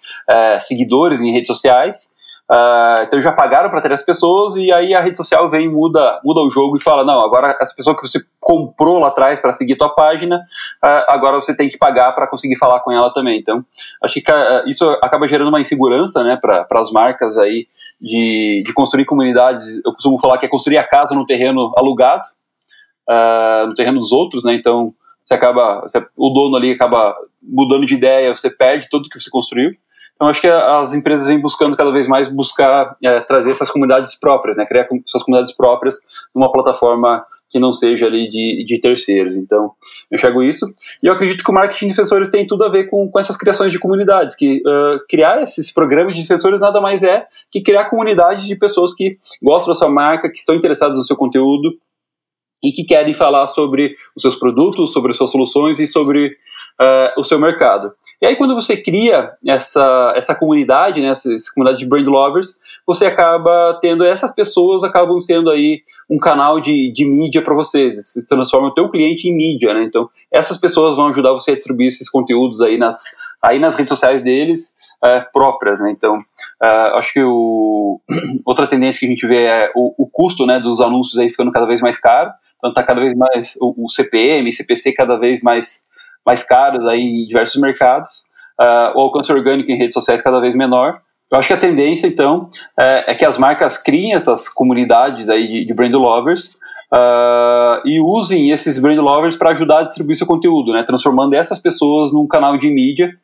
seguidores em redes sociais, Uh, então já pagaram para ter as pessoas e aí a rede social vem muda muda o jogo e fala não agora essa pessoa que você comprou lá atrás para seguir tua página uh, agora você tem que pagar para conseguir falar com ela também. Então acho que uh, isso acaba gerando uma insegurança né para as marcas aí de, de construir comunidades. Eu costumo falar que é construir a casa no terreno alugado no terreno dos outros né então você acaba você, o dono ali acaba mudando de ideia você perde tudo que você construiu então, acho que as empresas vêm buscando cada vez mais buscar é, trazer essas comunidades próprias, né? criar suas comunidades próprias numa plataforma que não seja ali de, de terceiros. Então, eu enxergo isso. E eu acredito que o marketing de sensores tem tudo a ver com, com essas criações de comunidades, que uh, criar esses programas de sensores nada mais é que criar comunidades de pessoas que gostam da sua marca, que estão interessadas no seu conteúdo e que querem falar sobre os seus produtos, sobre as suas soluções e sobre uh, o seu mercado. E aí, quando você cria essa, essa comunidade, né, essa, essa, comunidade de brand lovers, você acaba tendo essas pessoas acabam sendo aí um canal de, de mídia para vocês. Se transforma o teu cliente em mídia, né? Então, essas pessoas vão ajudar você a distribuir esses conteúdos aí nas, aí nas redes sociais deles. Uh, próprias, né? Então, uh, acho que o, (clears throat) outra tendência que a gente vê é o, o, custo, né, dos anúncios aí ficando cada vez mais caro. Então, está cada vez mais o, o CPM, CPC cada vez mais mais caros aí em diversos mercados, uh, o alcance orgânico em redes sociais cada vez menor. Eu acho que a tendência, então, é, é que as marcas criem essas comunidades aí de, de brand lovers uh, e usem esses brand lovers para ajudar a distribuir seu conteúdo, né, transformando essas pessoas num canal de mídia,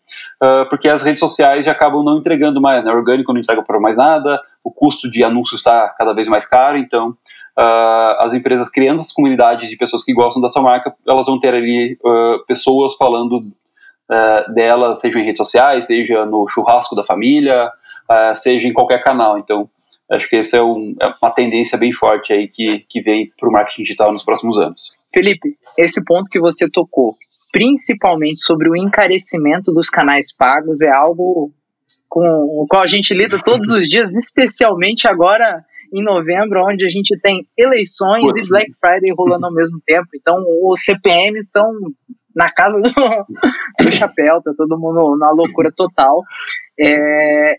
uh, porque as redes sociais já acabam não entregando mais, né, o orgânico não entrega para mais nada, o custo de anúncios está cada vez mais caro, então uh, as empresas criando as comunidades de pessoas que gostam da sua marca, elas vão ter ali uh, pessoas falando uh, dela, seja em redes sociais, seja no churrasco da família, seja em qualquer canal. Então, acho que essa é, um, é uma tendência bem forte aí que, que vem para o marketing digital nos próximos anos. Felipe, esse ponto que você tocou, principalmente sobre o encarecimento dos canais pagos, é algo com o qual a gente lida todos os dias, especialmente agora em novembro, onde a gente tem eleições Putz. e Black Friday rolando ao mesmo tempo. Então, os CPMs estão na casa do, (laughs) do chapéu, tá todo mundo na loucura total. É,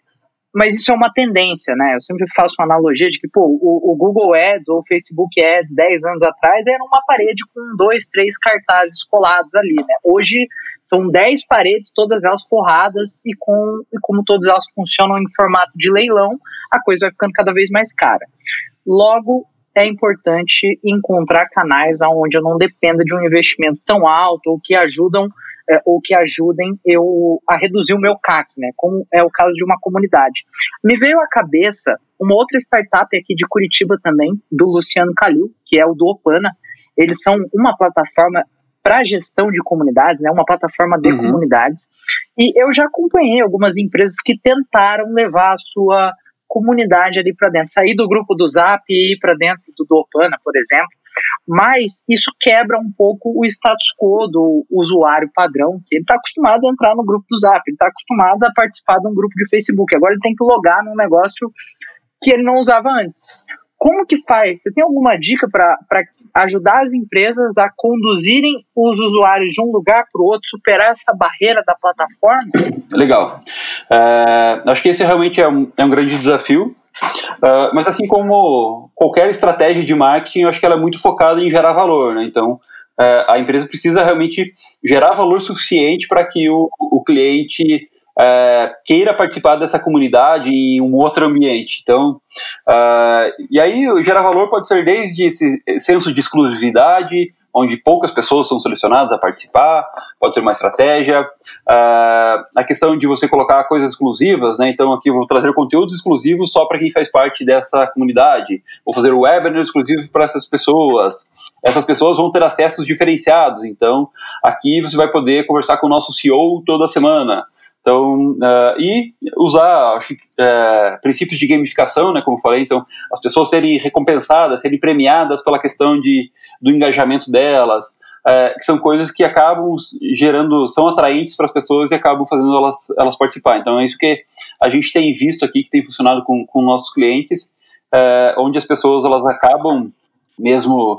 mas isso é uma tendência, né? Eu sempre faço uma analogia de que, pô, o, o, Google Ads ou o Facebook Ads 10 anos atrás era uma parede com dois, três cartazes colados ali, né? Hoje são 10 paredes, todas elas forradas e, com, e como todas elas funcionam em formato de leilão, a coisa vai ficando cada vez mais cara. Logo, é importante encontrar canais onde eu não dependa de um investimento tão alto ou que ajudam é, ou que ajudem eu a reduzir o meu CAC, né? Como é o caso de uma comunidade. Me veio à cabeça uma outra startup aqui de Curitiba também, do Luciano Calil, que é o do Opana. Eles são uma plataforma para gestão de comunidades, né, uma plataforma de uhum. comunidades. E eu já acompanhei algumas empresas que tentaram levar a sua comunidade ali para dentro, sair do grupo do Zap e ir para dentro do Opana, por exemplo. Mas isso quebra um pouco o status quo do usuário padrão, que ele está acostumado a entrar no grupo do Zap, ele está acostumado a participar de um grupo de Facebook. Agora ele tem que logar num negócio que ele não usava antes. Como que faz? Você tem alguma dica para ajudar as empresas a conduzirem os usuários de um lugar para o outro, superar essa barreira da plataforma? Legal. É, acho que esse realmente é um, é um grande desafio. Uh, mas assim como qualquer estratégia de marketing, acho que ela é muito focada em gerar valor, né? Então, uh, a empresa precisa realmente gerar valor suficiente para que o, o cliente uh, queira participar dessa comunidade em um outro ambiente. Então, e aí gerar valor pode ser desde esse senso de exclusividade, onde poucas pessoas são selecionadas a participar, pode ser uma estratégia. Uh, a questão de você colocar coisas exclusivas, né? Então aqui eu vou trazer conteúdos exclusivos só para quem faz parte dessa comunidade. Vou fazer o webinar exclusivo para essas pessoas. Essas pessoas vão ter acessos diferenciados. Então aqui você vai poder conversar com o nosso CEO toda semana. Então, uh, e usar acho, uh, princípios de gamificação, né, como eu falei, então, as pessoas serem recompensadas, serem premiadas pela questão de, do engajamento delas, uh, que são coisas que acabam gerando, são atraentes para as pessoas e acabam fazendo elas, elas participar. Então, é isso que a gente tem visto aqui, que tem funcionado com, com nossos clientes, onde as pessoas elas acabam mesmo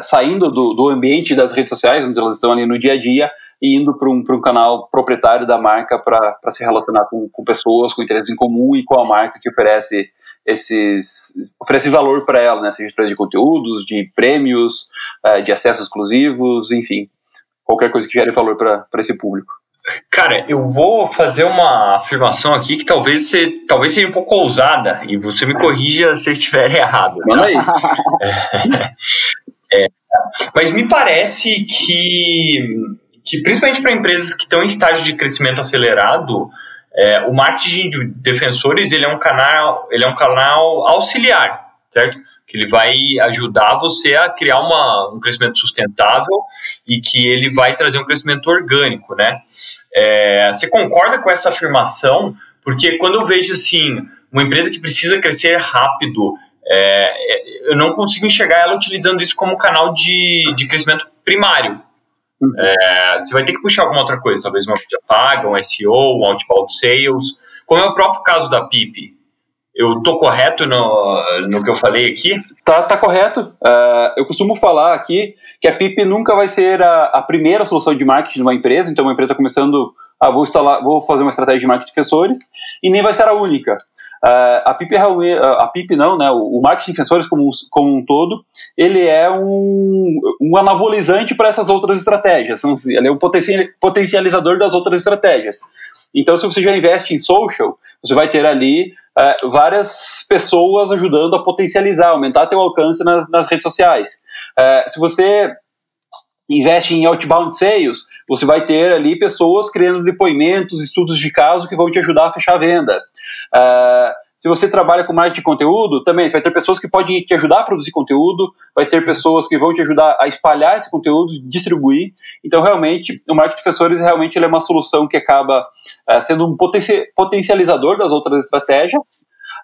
saindo do, do ambiente das redes sociais, onde elas estão ali no dia a dia, e indo para um, um canal proprietário da marca para se relacionar com, com pessoas com interesses em comum e com a marca que oferece esses oferece valor para ela, né? Seja através de conteúdos, de prêmios, uh, de acessos exclusivos, enfim, qualquer coisa que gere valor para esse público. Cara, eu vou fazer uma afirmação aqui que talvez, você, talvez seja um pouco ousada e você me corrija se eu estiver (laughs) errado. Manda aí. (laughs) É, é, mas me parece que que principalmente para empresas que estão em estágio de crescimento acelerado, é, o marketing de defensores ele é um canal, ele é um canal auxiliar, certo? Que ele vai ajudar você a criar uma, um crescimento sustentável e que ele vai trazer um crescimento orgânico, né? É, você concorda com essa afirmação? Porque quando eu vejo assim uma empresa que precisa crescer rápido, é, é eu não consigo enxergar ela utilizando isso como canal de, de crescimento primário, é, você vai ter que puxar alguma outra coisa, talvez uma mídia paga, um SEO, um outbound sales, como é o próprio caso da PIP. Eu tô correto no, no que eu falei aqui? Tá, tá correto. Uh, eu costumo falar aqui que a PIP nunca vai ser a, a, primeira solução de marketing de uma empresa, então uma empresa começando, ah, vou instalar, vou fazer uma estratégia de marketing de defensores, e nem vai ser a única. Uh, a PIP, a PIP não, né, o marketing de defensores como, como um todo, ele é um, um anabolizante para essas outras estratégias, ele é um potencializador das outras estratégias. Então, se você já investe em social, você vai ter ali uh, várias pessoas ajudando a potencializar, aumentar teu alcance nas, nas redes sociais. Uh, se você investe em outbound sales, você vai ter ali pessoas criando depoimentos, estudos de caso que vão te ajudar a fechar a venda. Uh, se você trabalha com marketing de conteúdo, também você vai ter pessoas que podem te ajudar a produzir conteúdo, vai ter pessoas que vão te ajudar a espalhar esse conteúdo, distribuir. Então, realmente, o marketing de professores realmente é uma solução que acaba uh, sendo um potencializador das outras estratégias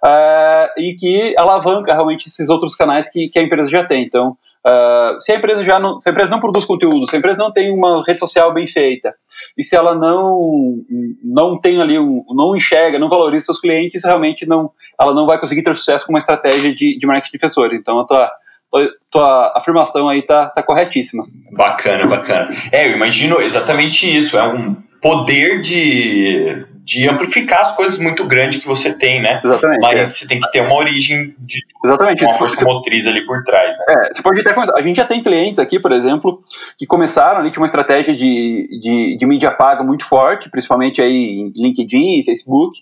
uh, e que alavanca realmente esses outros canais que, que a empresa já tem. Então, Uh, se a empresa já não, se a empresa não produz conteúdo, se a empresa não tem uma rede social bem feita e se ela não não tem ali um, não enxerga, não valoriza seus clientes, realmente não, ela não vai conseguir ter sucesso com uma estratégia de, de marketing de professores. Então a tua, tua afirmação aí tá, tá corretíssima. Bacana, bacana. É, eu imagino exatamente isso. É um poder de de amplificar as coisas muito grandes que você tem, né? Exatamente. Mas é. você tem que ter uma origem de Exatamente. uma força motriz ali por trás, né? É, você pode até começar. A gente já tem clientes aqui, por exemplo, que começaram ali, tinha uma estratégia de, de, de mídia paga muito forte, principalmente aí em LinkedIn, Facebook.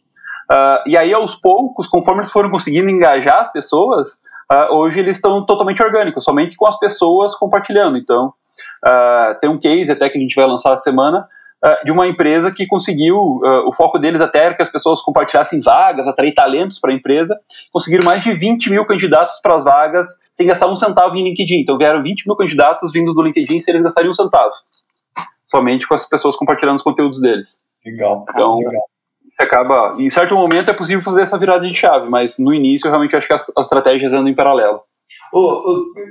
Uh, e aí, aos poucos, conforme eles foram conseguindo engajar as pessoas, uh, hoje eles estão totalmente orgânicos, somente com as pessoas compartilhando. Então, uh, tem um case até que a gente vai lançar a semana, de uma empresa que conseguiu, uh, o foco deles até era que as pessoas compartilhassem vagas, atrair talentos para a empresa, conseguiram mais de 20 mil candidatos para as vagas sem gastar um centavo em LinkedIn. Então vieram 20 mil candidatos vindos do LinkedIn sem eles gastarem um centavo. Somente com as pessoas compartilhando os conteúdos deles. Legal. Então, legal. Você acaba. Em certo momento é possível fazer essa virada de chave, mas no início eu realmente acho que as, as estratégias andam em paralelo.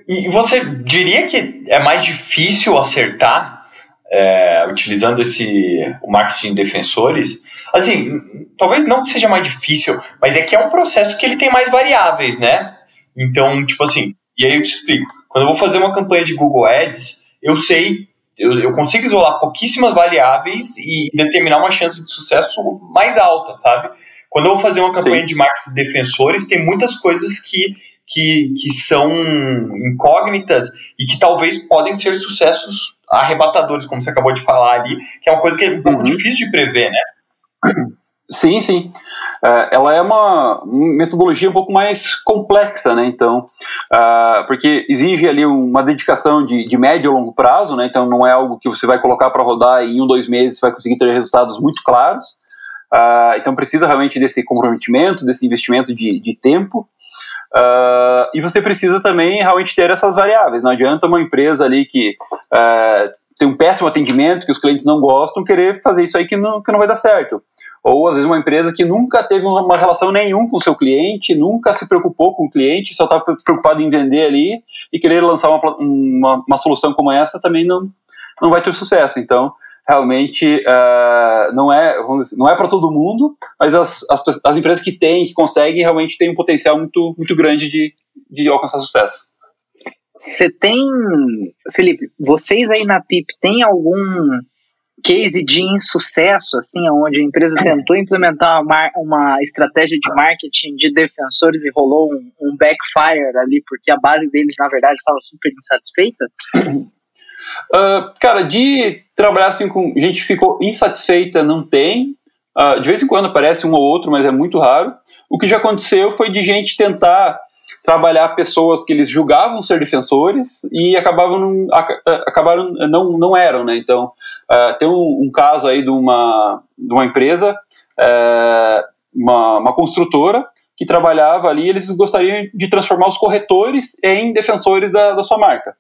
E você diria que é mais difícil acertar é, utilizando esse o marketing de defensores? Assim, talvez não seja mais difícil, mas é que é um processo que ele tem mais variáveis, né? Então, tipo assim, e aí eu te explico. Quando eu vou fazer uma campanha de Google Ads, eu sei, eu, eu consigo isolar pouquíssimas variáveis e determinar uma chance de sucesso mais alta, sabe? Quando eu vou fazer uma campanha Sim. de marketing de defensores, tem muitas coisas que que, que são incógnitas e que talvez podem ser sucessos arrebatadores, como você acabou de falar ali, que é uma coisa que é um pouco uhum. difícil de prever, né? (clears throat) Sim, sim. Uh, ela é uma metodologia um pouco mais complexa, né? Então, uh, porque exige ali uma dedicação de, de médio a longo prazo, né? Então, não é algo que você vai colocar para rodar e em um, dois meses você vai conseguir ter resultados muito claros. Uh, então, precisa realmente desse comprometimento, desse investimento de, de tempo. Uh, e você precisa também realmente ter essas variáveis. Não adianta uma empresa ali que uh, tem um péssimo atendimento, que os clientes não gostam, querer fazer isso aí que não, que não vai dar certo. Ou às vezes uma empresa que nunca teve uma relação nenhum com o seu cliente, nunca se preocupou com o cliente, só está preocupado em vender ali e querer lançar uma, uma, uma solução como essa também não, não vai ter sucesso. Então, realmente uh, não é dizer, não é para todo mundo, mas as, as, as, empresas que têm, que conseguem, realmente têm um potencial muito, muito grande de, de alcançar sucesso. Você tem, Felipe, vocês aí na PIP têm algum case de insucesso, assim, onde a empresa tentou implementar uma, uma estratégia de marketing de defensores e rolou um, um backfire ali, porque a base deles, na verdade, estava super insatisfeita? Uh, cara, de trabalhar assim com gente que ficou insatisfeita, não tem. Uh, de vez em quando aparece um ou outro, mas é muito raro. O que já aconteceu foi de gente tentar trabalhar pessoas que eles julgavam ser defensores e acabavam não, acabaram não, não eram, né? Então, uh, tem um, um, caso aí de uma, de uma empresa, uh, uma, uma construtora, que trabalhava ali, eles gostariam de transformar os corretores em defensores da, da sua marca.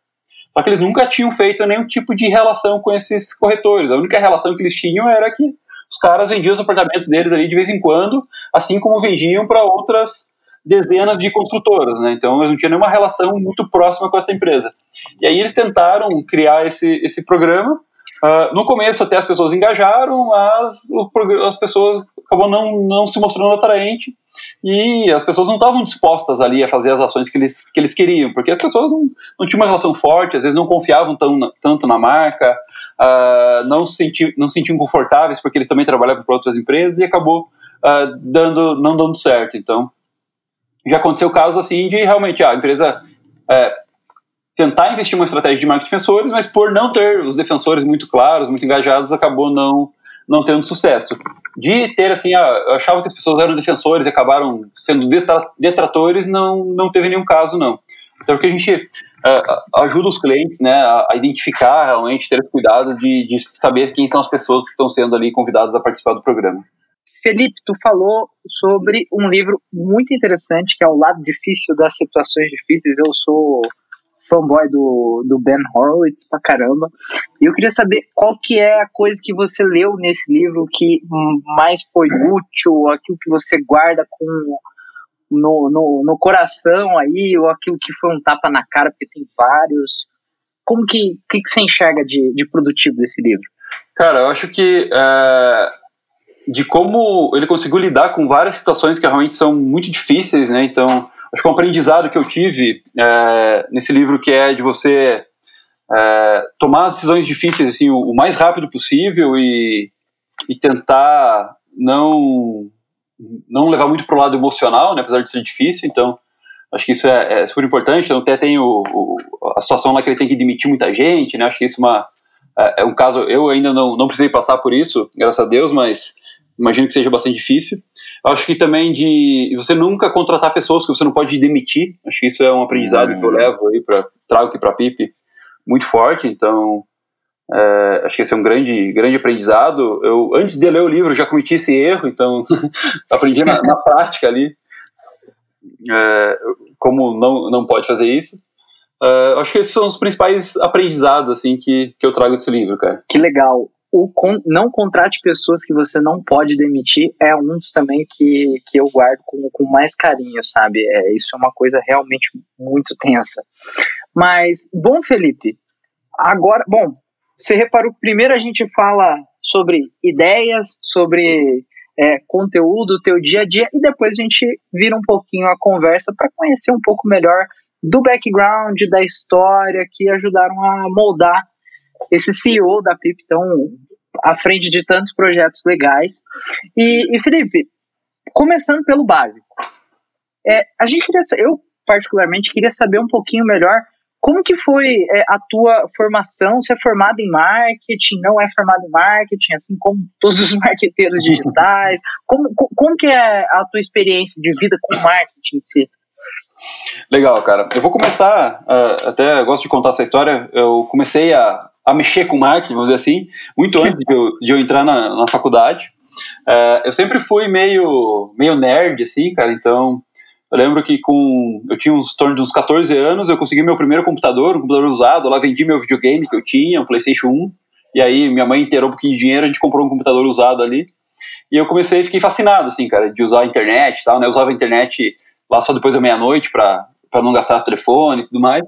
Só que eles nunca tinham feito nenhum tipo de relação com esses corretores. A única relação que eles tinham era que os caras vendiam os apartamentos deles ali de vez em quando, assim como vendiam para outras dezenas de construtoras, né? Então eles não tinham nenhuma relação muito próxima com essa empresa. E aí eles tentaram criar esse, esse programa Uh, no começo até as pessoas engajaram, mas o, as pessoas acabou não, não se mostrando atraente e as pessoas não estavam dispostas ali a fazer as ações que eles, que eles queriam, porque as pessoas não, não tinham uma relação forte, às vezes não confiavam tão, tanto na marca, uh, não, se sentiam, não se sentiam confortáveis porque eles também trabalhavam para outras empresas e acabou uh, dando, não dando certo. Então, já aconteceu casos assim de realmente a empresa é, tentar investir uma estratégia de marketing de defensores, mas por não ter os defensores muito claros, muito engajados, acabou não não tendo sucesso. De ter assim, ah, eu achava que as pessoas eram defensores e acabaram sendo detratores, não não teve nenhum caso não. Então, que a gente uh, ajuda os clientes né, a, identificar realmente, ter cuidado de, de saber quem são as pessoas que estão sendo ali convidadas a participar do programa. Felipe, tu falou sobre um livro muito interessante que é O Lado Difícil das Situações Difíceis. Eu sou fanboy do, do Ben Horowitz pra caramba. E eu queria saber qual que é a coisa que você leu nesse livro que mais foi útil, aquilo que você guarda com no, no, no coração aí, ou aquilo que foi um tapa na cara, porque tem vários. Como que, que, que você enxerga de, de produtivo desse livro? Cara, eu acho que é, de como ele conseguiu lidar com várias situações que realmente são muito difíceis, né? Então, acho que um aprendizado que eu tive é, nesse livro que é de você é, tomar decisões difíceis assim o, o mais rápido possível e, e, tentar não não levar muito para o lado emocional, né, apesar de ser difícil. Então acho que isso é, é super importante. Então até tem o, o, a situação lá que ele tem que demitir muita gente, né? Acho que isso é, uma, é, é um caso. Eu ainda não não precisei passar por isso, graças a Deus, mas imagino que seja bastante difícil. Acho que também de você nunca contratar pessoas que você não pode demitir. Acho que isso é um aprendizado uhum. que eu hum. levo aí para trago aqui para a PIP muito forte. Então é, acho que esse é um grande grande aprendizado. Eu antes de ler o livro já cometi esse erro, então (laughs) aprendi na, na, prática ali é, como não não pode fazer isso. Uh, acho que esses são os principais aprendizados assim que, que eu trago desse livro, cara. Que legal o con, não contrate pessoas que você não pode demitir é um dos também que, que eu guardo com, com mais carinho, sabe? É, isso é uma coisa realmente muito tensa. Mas, bom, Felipe, agora, bom, você reparou que primeiro a gente fala sobre ideias, sobre é, conteúdo, teu dia a dia, e depois a gente vira um pouquinho a conversa para conhecer um pouco melhor do background, da história que ajudaram a moldar esse CEO da PIP tão à frente de tantos projetos legais. E, e Felipe, começando pelo básico, é, a gente queria, eu particularmente queria saber um pouquinho melhor como que foi é, a tua formação? Você é formado em marketing, não é formado em marketing, assim como todos os (laughs) marqueteiros digitais? Como, como que é a tua experiência de vida com marketing em si? Legal, cara. Eu vou começar, uh, até gosto de contar essa história, eu comecei a, a mexer com marketing, vamos dizer assim, muito antes de eu, de eu entrar na, na faculdade. Uh, eu sempre fui meio, meio nerd, assim, cara, então eu lembro que com eu tinha uns torno de uns 14 anos, eu consegui meu primeiro computador, um computador usado, lá vendi meu videogame que eu tinha, um PlayStation 1. E aí minha mãe inteirou um pouquinho de dinheiro, a gente comprou um computador usado ali. E eu comecei fiquei fascinado assim, cara, de usar a internet e tal, né? Eu usava a internet lá só depois da meia-noite para não gastar o telefone e tudo mais.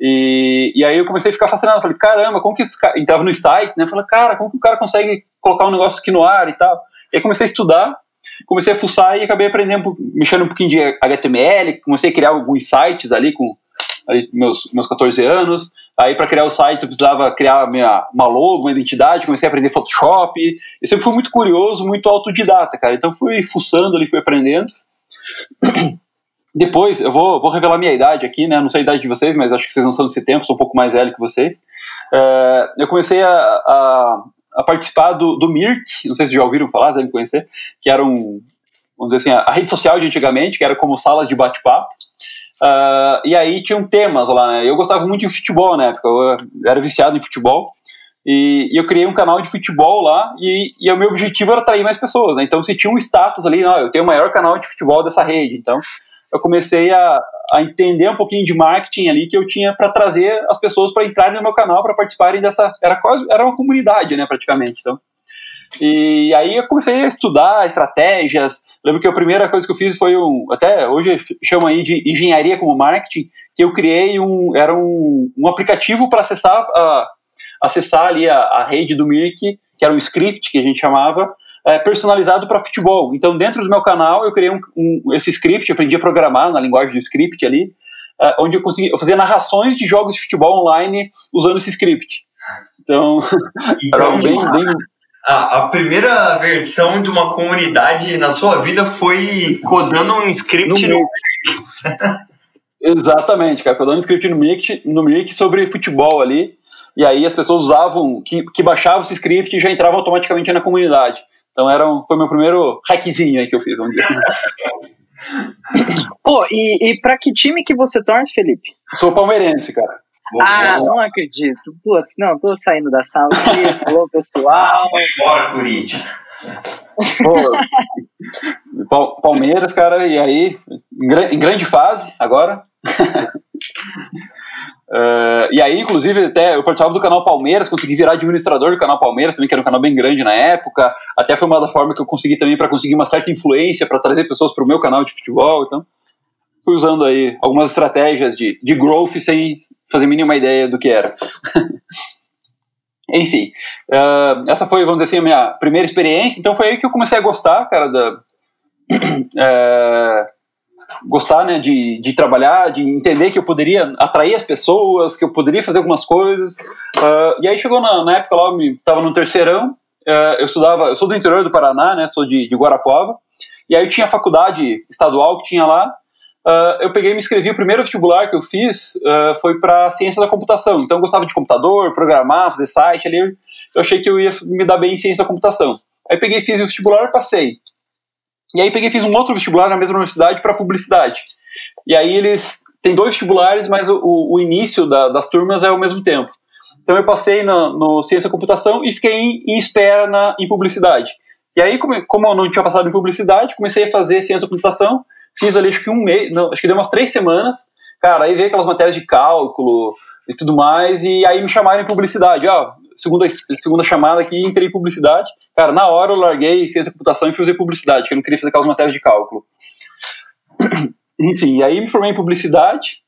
E, e aí eu comecei a ficar fascinado, falei, caramba, como que esse cara entrava no site, né? Falei, cara, como que o cara consegue colocar um negócio aqui no ar e tal? E aí comecei a estudar comecei a fuçar e acabei aprendendo, mexendo um pouquinho de HTML, comecei a criar alguns sites ali com ali, meus, meus 14 anos. Aí, para criar o site, eu precisava criar minha, uma logo, uma identidade, comecei a aprender Photoshop. Eu sempre fui muito curioso, muito autodidata, cara. Então, fui fuçando ali, fui aprendendo. Depois, eu vou, vou revelar minha idade aqui, né? Não sei a idade de vocês, mas acho que vocês não são desse tempo, sou um pouco mais velho que vocês. Uh, eu comecei a, a, a participar do, do Mirk, não sei se já ouviram falar, devem conhecer, que era um, vamos dizer assim, a, rede social de antigamente, que era como salas de bate-papo. Uh, e aí tinham temas lá, né? Eu gostava muito de futebol na época, eu era viciado em futebol. E, e eu criei um canal de futebol lá e, e o meu objetivo era atrair mais pessoas, né? Então, se tinha um status ali, não, eu tenho o maior canal de futebol dessa rede. Então, eu comecei a, a entender um pouquinho de marketing ali que eu tinha para trazer as pessoas para entrarem no meu canal para participarem dessa era quase era uma comunidade né praticamente então. E aí eu comecei a estudar estratégias. Lembro que a primeira coisa que eu fiz foi um até hoje chama aí de engenharia como marketing que eu criei um era um, um aplicativo para acessar a, acessar ali a, a rede do Mirk que era um script que a gente chamava é, personalizado para futebol. Então, dentro do meu canal, eu criei um, um, esse script, aprendi a programar na linguagem do script ali, é, onde eu consegui eu fazia narrações de jogos de futebol online usando esse script. Então, (laughs) então bem, bem... A, a, primeira versão de uma comunidade na sua vida foi codando um script no, no... (laughs) Exatamente, cara, codando um script no Mirk, no Mirk sobre futebol ali. E aí as pessoas usavam, que, que baixavam esse script e já entravam automaticamente na comunidade. Então era um, foi meu primeiro hackzinho aí que eu fiz, vamos dizer. Pô, e, e pra que time que você torce, Felipe? Sou palmeirense, cara. Ah, não acredito. Putz, não, tô saindo da sala aqui. (laughs) Alô, pessoal. Bora, Corinthians. Pô, Palmeiras, cara, e aí, em grande fase agora. Uh, (laughs) e aí, inclusive, até eu participava do canal Palmeiras, consegui virar administrador do canal Palmeiras também, que era um canal bem grande na época. Até foi uma da forma que eu consegui também para conseguir uma certa influência para trazer pessoas para o meu canal de futebol. Então, fui usando aí algumas estratégias de, de growth sem fazer mínima ideia do que era. (laughs) Enfim, uh, essa foi, vamos dizer assim, a minha primeira experiência. Então, foi aí que eu comecei a gostar, cara, da. Uh, (clears throat) gostar né, de, de trabalhar, de entender que eu poderia atrair as pessoas, que eu poderia fazer algumas coisas. Uh, e aí chegou na, na época lá, eu estava no terceirão, uh, eu estudava, eu sou do interior do Paraná, né, sou de, de Guarapuava, e aí tinha a faculdade estadual que tinha lá, Uh, eu peguei e me inscrevi, o primeiro vestibular que eu fiz uh, foi para ciência da computação. Então eu gostava de computador, programar, fazer site ali. Eu achei que eu ia me dar bem em ciência da computação. Aí peguei, fiz o vestibular e passei. E aí peguei fiz um outro vestibular na mesma universidade para publicidade. E aí eles têm dois vestibulares, mas o, o início da, das turmas é ao mesmo tempo. Então eu passei no, no Ciência da Computação e fiquei em, em espera na, em publicidade. E aí, como, como, eu não tinha passado em publicidade, comecei a fazer Ciência da Computação, fiz ali acho que um mês, não, acho que deu umas três semanas. Cara, aí veio aquelas matérias de cálculo e tudo mais, e aí me chamaram em publicidade. Ó, segunda, segunda chamada aqui e entrei em publicidade. Cara, na hora eu larguei ciência da computação e fui fazer publicidade, que eu não queria fazer aquelas matérias de cálculo. (clears throat) Enfim, aí me formei em publicidade.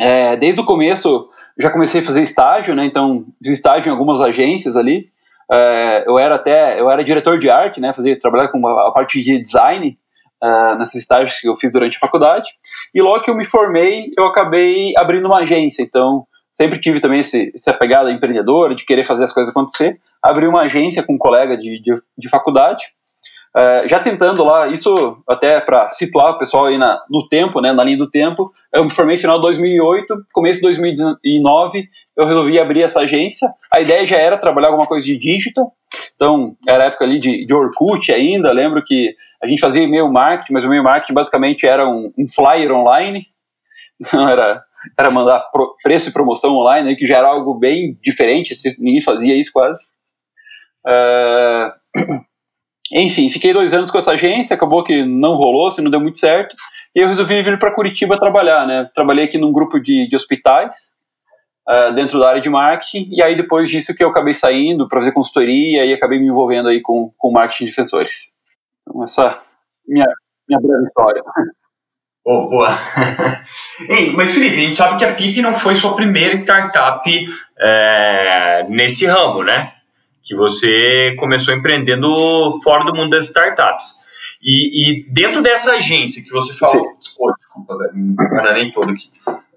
É, desde o começo já comecei a fazer estágio, né? Então fiz estágio em algumas agências ali. É, eu era até eu era diretor de arte, né? Fazia trabalhar com a parte de design uh, nesses estágios que eu fiz durante a faculdade. E logo que eu me formei, eu acabei abrindo uma agência. Então sempre tive também esse, essa pegada empreendedora de querer fazer as coisas acontecer. Abri uma agência com um colega de, de, de faculdade Uh, já tentando lá, isso até para situar o pessoal aí na, no tempo, né, na linha do tempo, eu me formei no final de 2008, começo de 2009, eu resolvi abrir essa agência. A ideia já era trabalhar alguma coisa de digital, então era época ali de, de Orkut ainda, lembro que a gente fazia e-mail marketing, mas o e-mail marketing basicamente era um, um flyer online, (laughs) não era, era mandar pro, preço e promoção online, né, que já era algo bem diferente, ninguém fazia isso quase. Uh, (clears throat) enfim, fiquei dois anos com essa agência, acabou que não rolou, se não deu muito certo, e eu resolvi vir para Curitiba trabalhar, né? Trabalhei aqui num grupo de, de hospitais, uh, dentro da área de marketing, e aí depois disso que eu acabei saindo para fazer consultoria e acabei me envolvendo aí com, com marketing de defensores. Então, essa é minha, minha breve história. (laughs) Oh, boa. (laughs) Ei, mas Felipe, a gente sabe que a PIP não foi sua primeira startup é, nesse ramo, né? que você começou empreendendo fora do mundo das startups. E, e dentro dessa agência que você falou, oh, desculpa, velho, enganei todo aqui.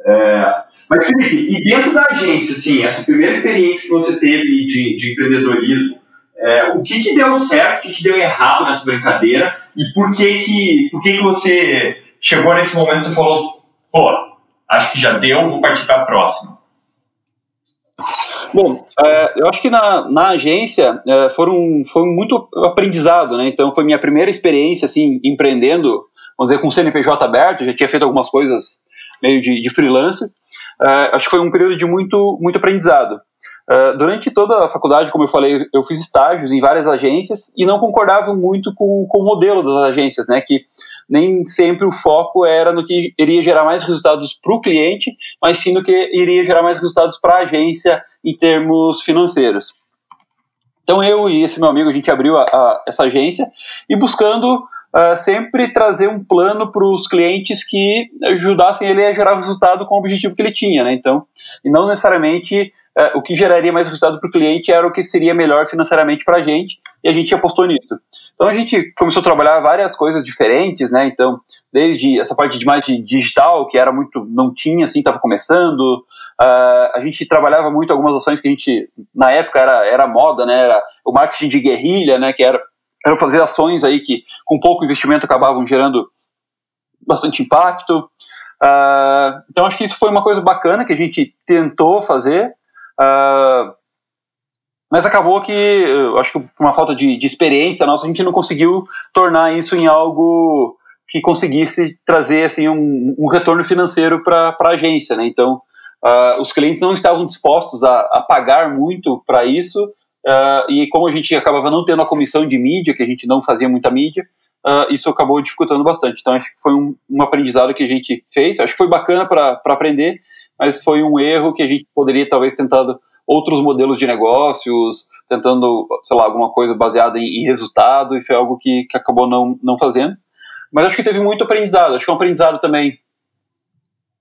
É, mas, Felipe, e dentro da agência, assim, essa primeira experiência que você teve de, de empreendedorismo, é, o que, que deu certo, o que, que deu errado nessa brincadeira e por que que, por que que você chegou nesse momento e falou, pô, acho que já deu, vou partir para a próxima? Bom, é, eu acho que na, na agência é, foram, foi muito aprendizado, né? Então foi minha primeira experiência assim empreendendo, vamos dizer, com CNPJ aberto. Já tinha feito algumas coisas meio de, de freelance. É, acho que foi um período de muito, muito aprendizado. É, durante toda a faculdade, como eu falei, eu fiz estágios em várias agências e não concordava muito com, com o modelo das agências, né? Que nem sempre o foco era no que iria gerar mais resultados para o cliente, mas sim no que iria gerar mais resultados para a agência em termos financeiros. Então eu e esse meu amigo a gente abriu a, a, essa agência e buscando uh, sempre trazer um plano para os clientes que ajudassem ele a gerar resultado com o objetivo que ele tinha, né? Então, e não necessariamente o que geraria mais resultado para o cliente era o que seria melhor financeiramente para a gente, e a gente apostou nisso. Então a gente começou a trabalhar várias coisas diferentes, né? Então, desde essa parte de mais digital, que era muito, não tinha, assim, estava começando, uh, a gente trabalhava muito algumas ações que a gente, na época, era, era moda, né? Era o marketing de guerrilha, né? Que era, era fazer ações aí que, com pouco investimento, acabavam gerando bastante impacto. Uh, então, acho que isso foi uma coisa bacana que a gente tentou fazer. Uh, mas acabou que, acho que por uma falta de, de, experiência nossa, a gente não conseguiu tornar isso em algo que conseguisse trazer assim, um, um retorno financeiro para a agência. Né? Então, uh, os clientes não estavam dispostos a, a pagar muito para isso, uh, e como a gente acabava não tendo a comissão de mídia, que a gente não fazia muita mídia, uh, isso acabou dificultando bastante. Então, acho que foi um, um aprendizado que a gente fez. Acho que foi bacana para aprender, mas foi um erro que a gente poderia talvez tentado outros modelos de negócios, tentando, sei lá, alguma coisa baseada em, em resultado, e foi algo que, que acabou não, não fazendo. Mas acho que teve muito aprendizado. Acho que um aprendizado também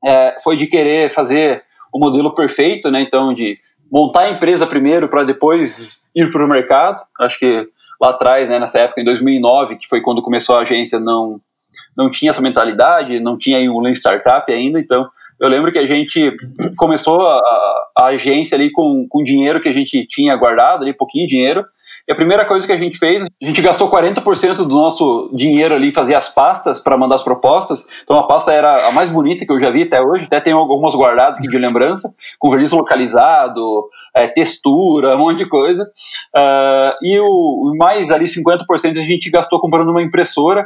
é, foi de querer fazer o modelo perfeito, né? Então, de montar a empresa primeiro para depois ir para o mercado. Acho que lá atrás, né, nessa época, em 2009, que foi quando começou a agência, não, não tinha essa mentalidade, não tinha aí um Lean Startup ainda, então eu lembro que a gente começou a, a agência ali com, com dinheiro que a gente tinha guardado, ali, pouquinho dinheiro. E a primeira coisa que a gente fez, a gente gastou 40% do nosso dinheiro ali fazer as pastas para mandar as propostas. Então a pasta era a mais bonita que eu já vi até hoje, até tem algumas guardadas aqui de lembrança, com verniz localizado, é, textura, um monte de coisa. Uh, e o mais ali 50% a gente gastou comprando uma impressora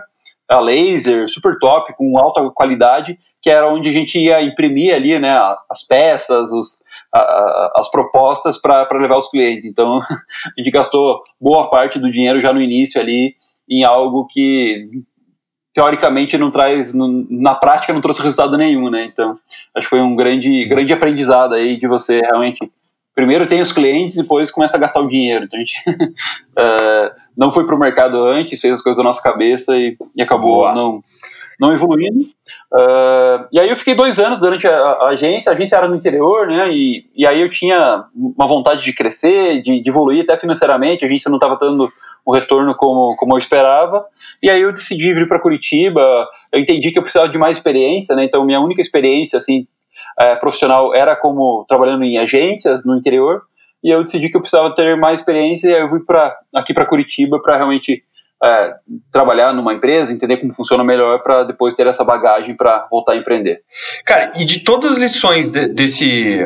a laser, super top, com alta qualidade, que era onde a gente ia imprimir ali, né, as peças, os, a, as propostas para levar os clientes. Então, (laughs) a gente gastou boa parte do dinheiro já no início ali em algo que teoricamente não traz, na prática não trouxe resultado nenhum, né? Então, acho que foi um grande, grande aprendizado aí de você realmente primeiro tem os clientes, depois começa a gastar o dinheiro. Então a gente uh, (laughs) não foi para o mercado antes, fez as coisas da nossa cabeça e, e acabou não, não evoluindo. Uh, e aí eu fiquei dois anos durante a, a, agência, a agência era no interior, né? E, e aí eu tinha uma vontade de crescer, de, de evoluir até financeiramente, a agência não estava dando o retorno como, como eu esperava. E aí eu decidi vir para Curitiba. Eu entendi que eu precisava de mais experiência, né? Então minha única experiência assim é, profissional era como trabalhando em agências no interior. E eu decidi que eu precisava ter mais experiência e aí eu fui para aqui para Curitiba para realmente é, trabalhar numa empresa, entender como funciona melhor para depois ter essa bagagem para voltar a empreender. Cara, e de todas as lições de, desse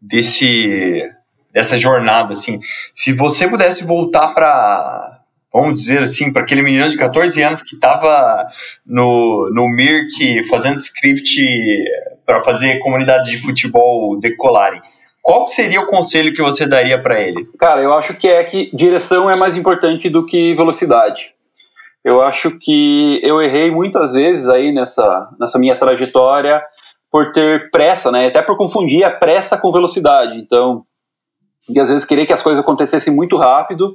desse dessa jornada, assim, se você pudesse voltar para vamos dizer assim, para aquele menino de 14 anos que estava no, no Mirk fazendo script para fazer comunidades de futebol decolarem. Qual seria o conselho que você daria para ele? Cara, eu acho que é que direção é mais importante do que velocidade. Eu acho que eu errei muitas vezes aí nessa, nessa minha trajetória por ter pressa, né? Até por confundir a pressa com velocidade. Então, de às vezes querer que as coisas acontecessem muito rápido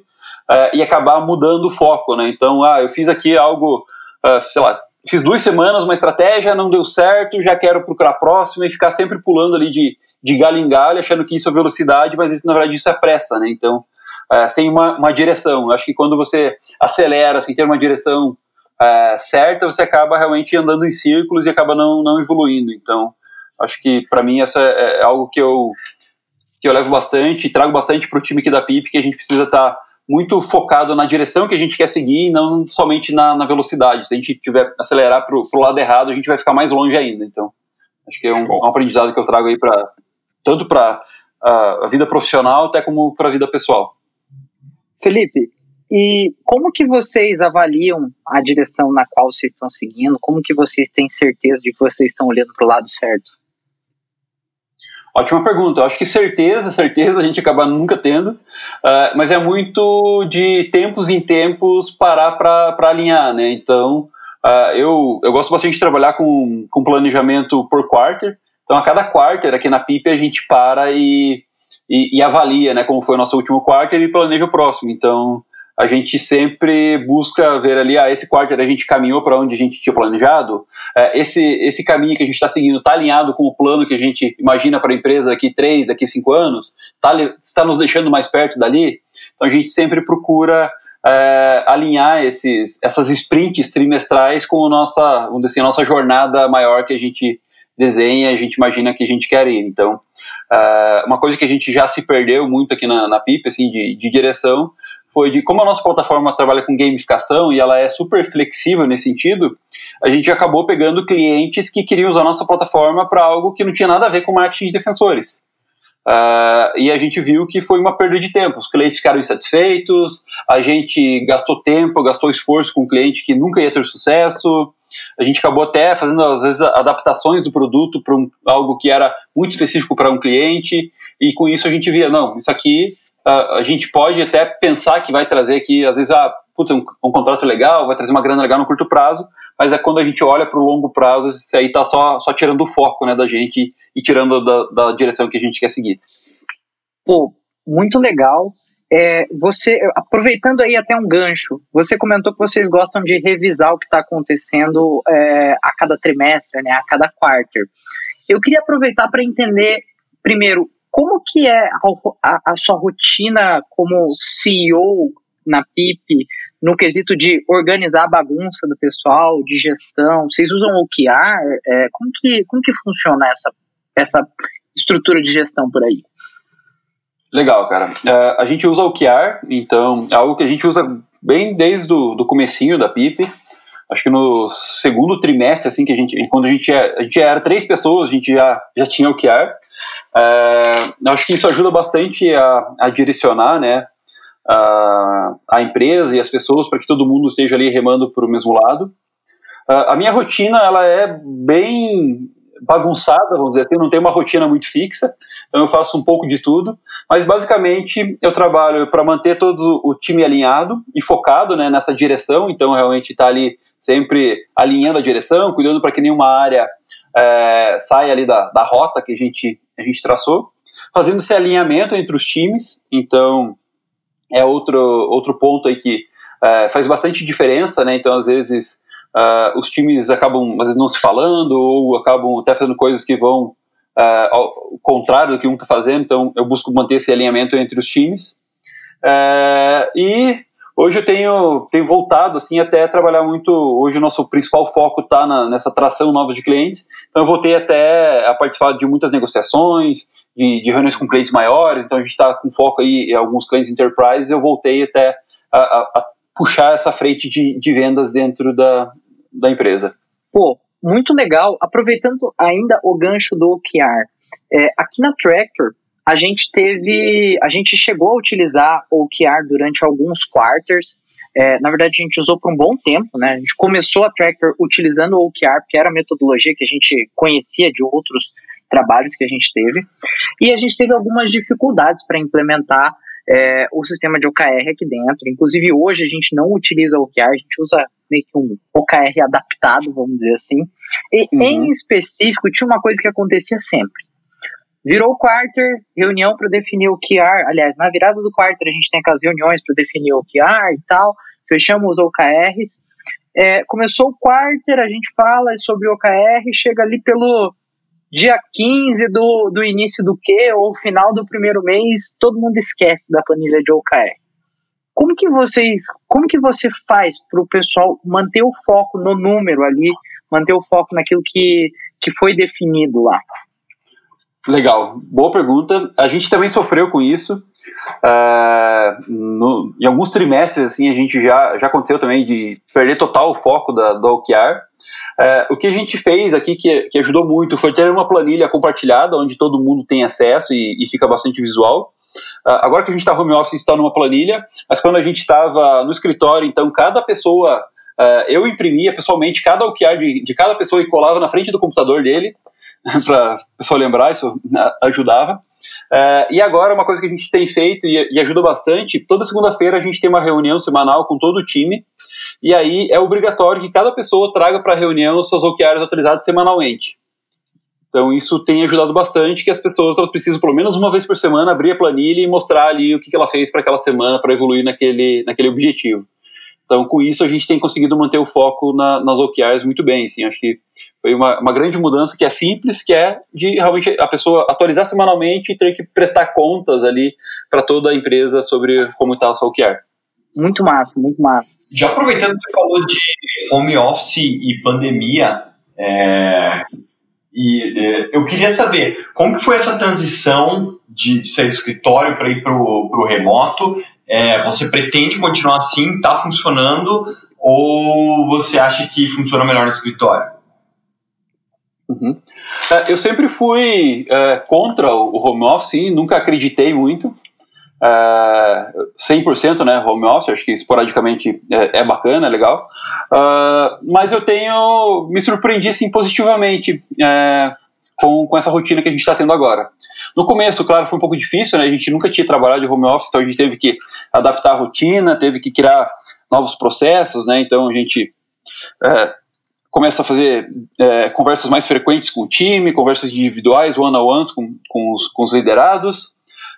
uh, e acabar mudando o foco, né? Então, ah, eu fiz aqui algo, uh, sei lá, fiz duas semanas uma estratégia, não deu certo, já quero procurar a próxima e ficar sempre pulando ali de, de galho em galho, achando que isso é velocidade, mas isso, na verdade isso é pressa, né? Então, uh, sem uma, uma direção. Acho que quando você acelera sem ter uma direção uh, certa, você acaba realmente andando em círculos e acaba não, não evoluindo. Então, acho que para mim essa é, é algo que eu que eu levo bastante e trago bastante para o time aqui da PIP, que a gente precisa estar tá muito focado na direção que a gente quer seguir e não somente na, na velocidade. Se a gente tiver acelerar para o lado errado, a gente vai ficar mais longe ainda. Então, acho que é um, um aprendizado que eu trago aí para tanto para a, a vida profissional até como para a vida pessoal. Felipe, e como que vocês avaliam a direção na qual vocês estão seguindo? Como que vocês têm certeza de que vocês estão olhando para o lado certo? Ótima pergunta. Eu acho que certeza, certeza a gente acaba nunca tendo, uh, mas é muito de tempos em tempos parar para alinhar, né? Então, uh, eu, eu gosto bastante de trabalhar com, com planejamento por quarter. Então, a cada quarter aqui na PIP a gente para e, e, e avalia, né, como foi o nosso último quarter e planeja o próximo. Então, a gente sempre busca ver ali, ah, esse quarter a gente caminhou para onde a gente tinha planejado, é, esse, esse caminho que a gente está seguindo está alinhado com o plano que a gente imagina para a empresa daqui três, daqui cinco anos, tá, está nos deixando mais perto dali. Então a gente sempre procura é, alinhar esses, essas sprints trimestrais com a nossa, vamos dizer assim, a nossa jornada maior que a gente desenha, a gente imagina que a gente quer ir. Então, uh, uma coisa que a gente já se perdeu muito aqui na, na PIP, assim, de, de direção, foi de como a nossa plataforma trabalha com gamificação e ela é super flexível nesse sentido, a gente acabou pegando clientes que queriam usar a nossa plataforma para algo que não tinha nada a ver com marketing de defensores. Uh, e a gente viu que foi uma perda de tempo. Os clientes ficaram insatisfeitos, a gente gastou tempo, gastou esforço com um cliente que nunca ia ter sucesso. A gente acabou até fazendo, às vezes, adaptações do produto para um, algo que era muito específico para um cliente, e com isso a gente via, não, isso aqui a gente pode até pensar que vai trazer aqui, às vezes, ah, putz, um, um, contrato legal, vai trazer uma grana legal no curto prazo, mas é quando a gente olha para o longo prazo, isso aí está só, só tirando o foco né, da gente e tirando da, da direção que a gente quer seguir. Pô, muito legal. É, você, aproveitando aí até um gancho, você comentou que vocês gostam de revisar o que está acontecendo é, a cada trimestre, né, a cada quarter. Eu queria aproveitar para entender, primeiro, como que é a, a, sua rotina como CEO na PIP, no quesito de organizar a bagunça do pessoal, de gestão? Vocês usam o? É, como, que, como que funciona essa, essa estrutura de gestão por aí? Legal, cara. Uh, a gente usa o OKR, então é algo que a gente usa bem desde o do comecinho da PIP. Acho que no segundo trimestre, assim, que a gente, quando a gente, a gente era três pessoas, a gente já, já tinha o OKR. É, acho que isso ajuda bastante a, a direcionar né, a, a, empresa e as pessoas para que todo mundo esteja ali remando para o mesmo lado. Uh, a minha rotina ela é bem bagunçada, vamos dizer assim, não tem uma rotina muito fixa, então eu faço um pouco de tudo, mas basicamente eu trabalho para manter todo o time alinhado e focado né, nessa direção, então realmente está ali sempre alinhando a direção, cuidando para que nenhuma área é, sai ali da, da rota que a gente, a gente traçou. fazendo esse alinhamento entre os times. Então, é outro, outro ponto aí que uh, faz bastante diferença, né? Então, às vezes, uh, os times acabam, às vezes, não se falando ou acabam até fazendo coisas que vão uh, ao contrário do que um está fazendo. Então, eu busco manter esse alinhamento entre os times. e Hoje eu tenho, tenho voltado assim até trabalhar muito. Hoje o nosso principal foco está nessa atração nova de clientes. Então eu voltei até a participar de muitas negociações, de, de reuniões com clientes maiores. Então a gente está com foco aí em alguns clientes enterprise. Eu voltei até a, a, a puxar essa frente de, de vendas dentro da, da empresa. Pô, muito legal. Aproveitando ainda o gancho do OKR, é, aqui na Tractor a gente teve, a gente chegou a utilizar o OKR durante alguns quarters. É, na verdade, a gente usou por um bom tempo, né? A gente começou a Tractor utilizando o OKR, que era a metodologia que a gente conhecia de outros trabalhos que a gente teve. E a gente teve algumas dificuldades para implementar é, o sistema de OKR aqui dentro. Inclusive, hoje a gente não utiliza o OKR, a gente usa meio que um OKR adaptado, vamos dizer assim. E, uhum. em específico, tinha uma coisa que acontecia sempre. Virou o quarter, reunião para definir o QR. Aliás, na virada do quarter a gente tem aquelas reuniões para definir o QR e tal. Fechamos os OKRs. É, começou o quarter, a gente fala sobre o OKR, chega ali pelo dia 15 do, do início do Q ou final do primeiro mês, todo mundo esquece da planilha de OKR. Como que vocês, como que você faz para o pessoal manter o foco no número ali, manter o foco naquilo que, que foi definido lá? Legal, boa pergunta. A gente também sofreu com isso. Uh, no, em alguns trimestres, assim, a gente já, já aconteceu também de perder total o foco da, do OKR. Uh, o que a gente fez aqui, que, que ajudou muito, foi ter uma planilha compartilhada, onde todo mundo tem acesso e, e fica bastante visual. Uh, agora que a gente está home office, está numa planilha, mas quando a gente estava no escritório, então cada pessoa, eu imprimia pessoalmente cada OKR de, de cada pessoa e colava na frente do computador dele, (laughs) para o pessoal lembrar, isso né, ajudava. É, e agora, uma coisa que a gente tem feito e, e ajuda bastante: toda segunda-feira a gente tem uma reunião semanal com todo o time, e aí é obrigatório que cada pessoa traga para a reunião seus OKRs atualizados semanalmente. Então, isso tem ajudado bastante, que as pessoas elas precisam, pelo menos uma vez por semana, abrir a planilha e mostrar ali o que, que ela fez para aquela semana para evoluir naquele, naquele objetivo. Então, com isso, a gente tem conseguido manter o foco na, nas OKRs muito bem. Assim, acho que foi uma, uma grande mudança que é simples, que é de realmente a pessoa atualizar semanalmente e ter que prestar contas ali para toda a empresa sobre como está o seu OKR. Muito massa, muito massa. Já aproveitando que você falou de home office e pandemia, é, e é, eu queria saber como que foi essa transição de sair do escritório para ir para o remoto é, você pretende continuar assim? Está funcionando? Ou você acha que funciona melhor no escritório? Uhum. É, eu sempre fui é, contra o home office, nunca acreditei muito. É, 100% né, home office, acho que esporadicamente é, é bacana, é legal. Uh, mas eu tenho me surpreendi assim, positivamente é, com, com essa rotina que a gente está tendo agora. No começo, claro, foi um pouco difícil, né? A gente nunca tinha trabalhado de home office, então a gente teve que adaptar a rotina, teve que criar novos processos, né? Então a gente é, começa a fazer é, conversas mais frequentes com o time, conversas individuais, one-on-ones com, com, os, com os liderados.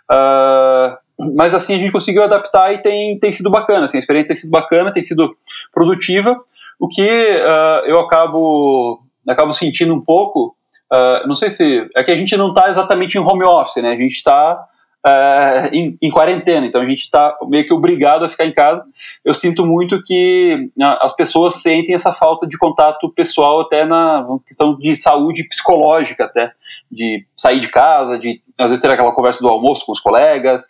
Uh, mas assim a gente conseguiu adaptar e tem, tem sido bacana, assim, a experiência tem sido bacana, tem sido produtiva, o que uh, eu acabo, acabo sentindo um pouco Uh, não sei se. É que a gente não está exatamente em home office, né? A gente está uh, é, em, em, quarentena, então a gente está meio que obrigado a ficar em casa. Eu sinto muito que uh, as pessoas sentem essa falta de contato pessoal, até na questão de saúde psicológica, até. De sair de casa, de às vezes ter aquela conversa do almoço com os colegas.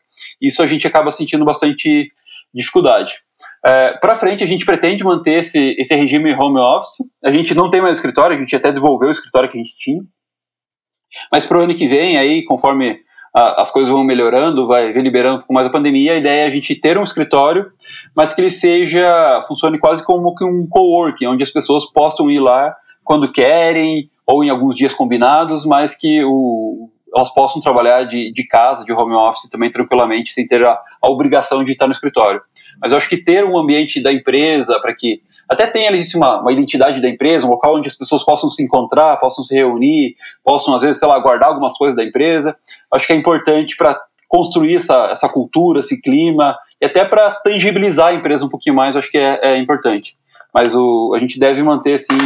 Isso a gente acaba sentindo bastante dificuldade. É, para frente, a gente pretende manter esse, esse regime home office. A gente não tem mais escritório, a gente até devolveu o escritório que a gente tinha. Mas para o ano que vem, aí, conforme a, as coisas vão melhorando, vai liberando com mais a pandemia, a ideia é a gente ter um escritório, mas que ele seja, funcione quase como um coworking, onde as pessoas possam ir lá quando querem, ou em alguns dias combinados, mas que o, elas possam trabalhar de, de casa, de home office também tranquilamente, sem ter a, a obrigação de estar no escritório. Mas eu acho que ter um ambiente da empresa para que até tenha ali uma, uma identidade da empresa, um local onde as pessoas possam se encontrar, possam se reunir, possam às vezes, sei lá, guardar algumas coisas da empresa. Acho que é importante para construir essa, essa cultura, esse clima, e até para tangibilizar a empresa um pouquinho mais, acho que é, é importante. Mas o, a gente deve manter, assim,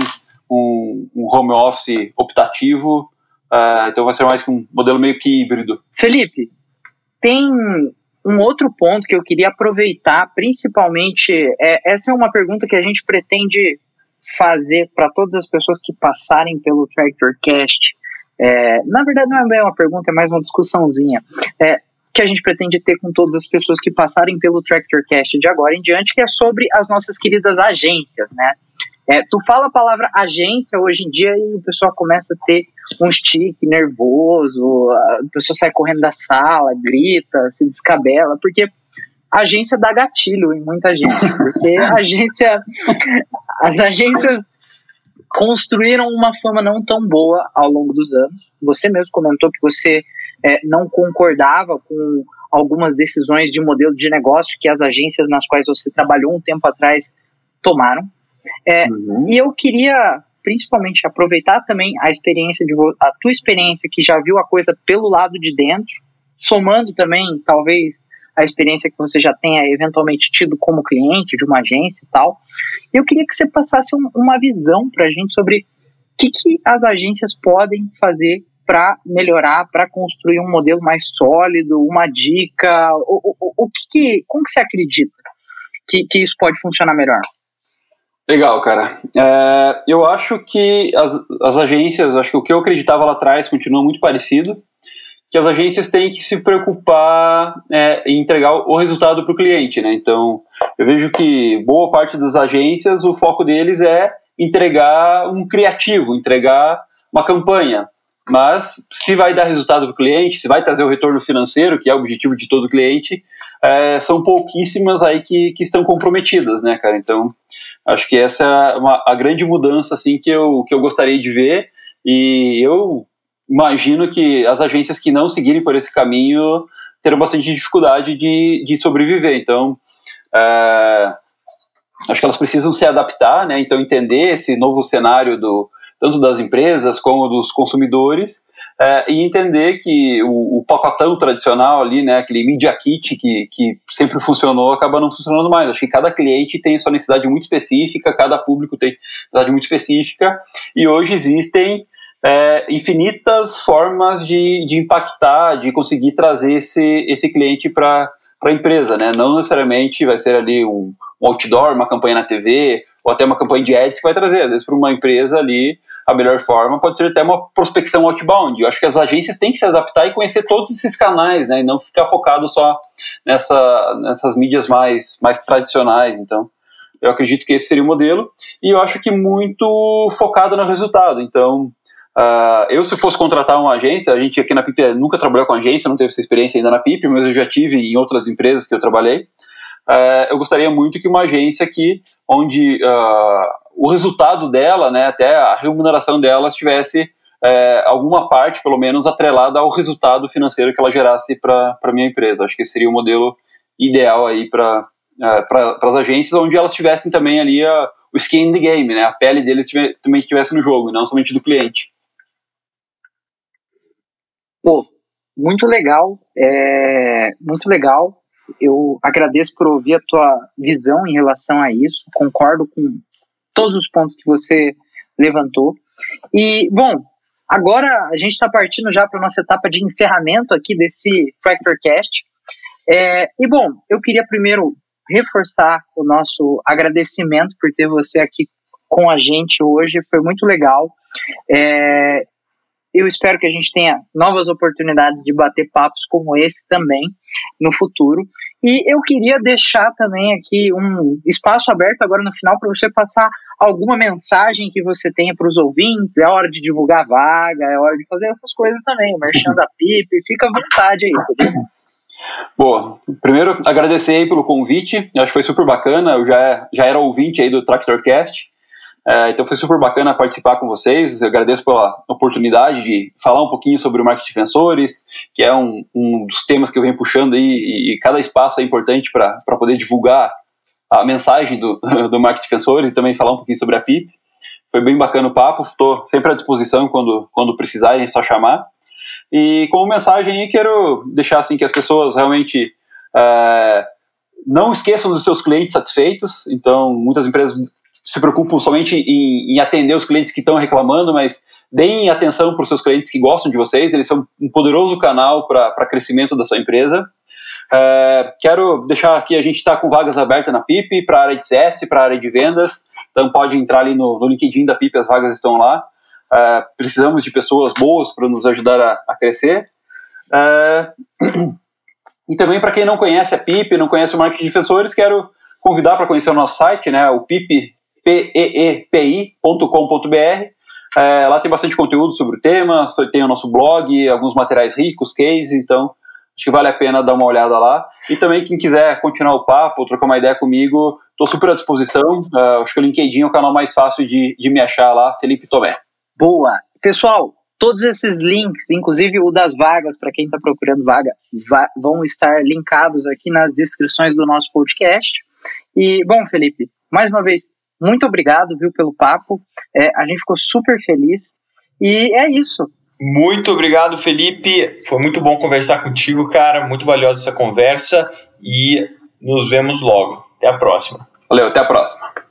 um, um home office optativo, uh, então vai ser mais um modelo meio que híbrido. Felipe, tem um outro ponto que eu queria aproveitar, principalmente, é, essa é uma pergunta que a gente pretende fazer para todas as pessoas que passarem pelo TractorCast. É, na verdade, não é bem uma pergunta, é mais uma discussãozinha. É, que a gente pretende ter com todas as pessoas que passarem pelo TractorCast de agora em diante, que é sobre as nossas queridas agências, né? É, tu fala a palavra agência hoje em dia e o pessoal começa a ter um stick nervoso, a pessoa sai correndo da sala, grita, se descabela, porque agência dá gatilho em muita gente, porque (laughs) agência, as agências construíram uma fama não tão boa ao longo dos anos. Você mesmo comentou que você é, não concordava com algumas decisões de modelo de negócio que as agências nas quais você trabalhou um tempo atrás tomaram. É, uhum. E eu queria principalmente aproveitar também a experiência de a tua experiência que já viu a coisa pelo lado de dentro, somando também talvez a experiência que você já tenha eventualmente tido como cliente de uma agência e tal. Eu queria que você passasse um, uma visão para a gente sobre o que, que as agências podem fazer para melhorar, para construir um modelo mais sólido, uma dica, o, o, o que, que, como que você acredita que, que isso pode funcionar melhor? Legal, cara. É, eu acho que as, as agências, acho que o que eu acreditava lá atrás continua muito parecido, que as agências têm que se preocupar é, em entregar o resultado para o cliente, né? Então, eu vejo que boa parte das agências, o foco deles é entregar um criativo, entregar uma campanha. Mas se vai dar resultado para o cliente, se vai trazer o retorno financeiro, que é o objetivo de todo cliente, é, são pouquíssimas aí que, que estão comprometidas, né, cara? Então, acho que essa é uma, a grande mudança, assim, que eu, que eu gostaria de ver. E eu imagino que as agências que não seguirem por esse caminho terão bastante dificuldade de, de sobreviver. Então, é, acho que elas precisam se adaptar, né? Então, entender esse novo cenário do tanto das empresas como dos consumidores, é, e entender que o, o, pacotão tradicional ali, né, aquele media kit que, que sempre funcionou, acaba não funcionando mais. Acho que cada cliente tem sua necessidade muito específica, cada público tem necessidade muito específica, e hoje existem é, infinitas formas de, de impactar, de conseguir trazer esse, esse cliente para a empresa, né? Não necessariamente vai ser ali um, um outdoor, uma campanha na TV, ou até uma campanha de ads que vai trazer. Às vezes, para uma empresa ali, a melhor forma pode ser até uma prospecção outbound. Eu acho que as agências têm que se adaptar e conhecer todos esses canais, né? E não ficar focado só nessa, nessas mídias mais, mais tradicionais. Então, eu acredito que esse seria o modelo. E eu acho que muito focado no resultado. Então, Uh, eu, se fosse contratar uma agência, a gente aqui na PIP nunca trabalhou com agência, não teve essa experiência ainda na PIP, mas eu já tive em outras empresas que eu trabalhei. Uh, eu gostaria muito que uma agência aqui, onde uh, o resultado dela, né, até a remuneração dela, tivesse é, alguma parte, pelo menos, atrelada ao resultado financeiro que ela gerasse para a minha empresa. Acho que seria o modelo ideal aí para é, para as agências, onde elas tivessem também ali a, o skin in the game, né, a pele deles também estivesse no jogo, não somente do cliente. Pô, muito legal, é, muito legal. Eu agradeço por ouvir a tua visão em relação a isso. Concordo com todos os pontos que você levantou. E, bom, agora a gente está partindo já para a nossa etapa de encerramento aqui desse TractorCast. É, e, bom, eu queria primeiro reforçar o nosso agradecimento por ter você aqui com a gente hoje. Foi muito legal. É, eu espero que a gente tenha novas oportunidades de bater papos como esse também no futuro. E eu queria deixar também aqui um espaço aberto agora no final para você passar alguma mensagem que você tenha para os ouvintes. É hora de divulgar vaga, é hora de fazer essas coisas também. O Merchan da PIP, fica à vontade aí. Boa, primeiro agradecer aí pelo convite, acho que foi super bacana, eu já, já era ouvinte aí do TractorCast, É, então foi super bacana participar com vocês. Eu agradeço pela oportunidade de falar um pouquinho sobre o marketing de defensores, que é um, um dos temas que eu venho puxando aí, e, e cada espaço é importante para poder divulgar a mensagem do, (laughs) do marketing de defensores e também falar um pouquinho sobre a PIP. Foi bem bacana o papo, estou sempre à disposição quando, quando precisarem, é só chamar. E como mensagem, quero deixar assim que as pessoas realmente é, não esqueçam dos seus clientes satisfeitos. Então, muitas empresas se preocupam somente em, em atender os clientes que estão reclamando, mas deem atenção para os seus clientes que gostam de vocês. Eles são um poderoso canal para crescimento da sua empresa. É, quero deixar aqui, a gente está com vagas abertas na PIP, para a área de CS, para a área de vendas, então pode entrar ali no, no LinkedIn da PIP, as vagas estão lá. É, precisamos de pessoas boas para nos ajudar a, a crescer. É, (clears throat) e também para quem não conhece a PIP, não conhece o Marketing de Defensores, quero convidar para conhecer o nosso site, né, o PIP, peepi.com.br. É, lá tem bastante conteúdo sobre o tema, tem o nosso blog, alguns materiais ricos, cases, então acho que vale a pena dar uma olhada lá. E também quem quiser continuar o papo, trocar uma ideia comigo, estou super à disposição. Uh, acho que o LinkedIn é o canal mais fácil de, de me achar lá, Felipe Tomé. Boa! Pessoal, todos esses links, inclusive o das vagas, para quem está procurando vaga, va vão estar linkados aqui nas descrições do nosso podcast. E, bom, Felipe, mais uma vez, muito obrigado, viu, pelo papo. É, a gente ficou super feliz. E é isso. Muito obrigado, Felipe. Foi muito bom conversar contigo, cara. Muito valiosa essa conversa. E nos vemos logo. Até a próxima. Valeu, até a próxima.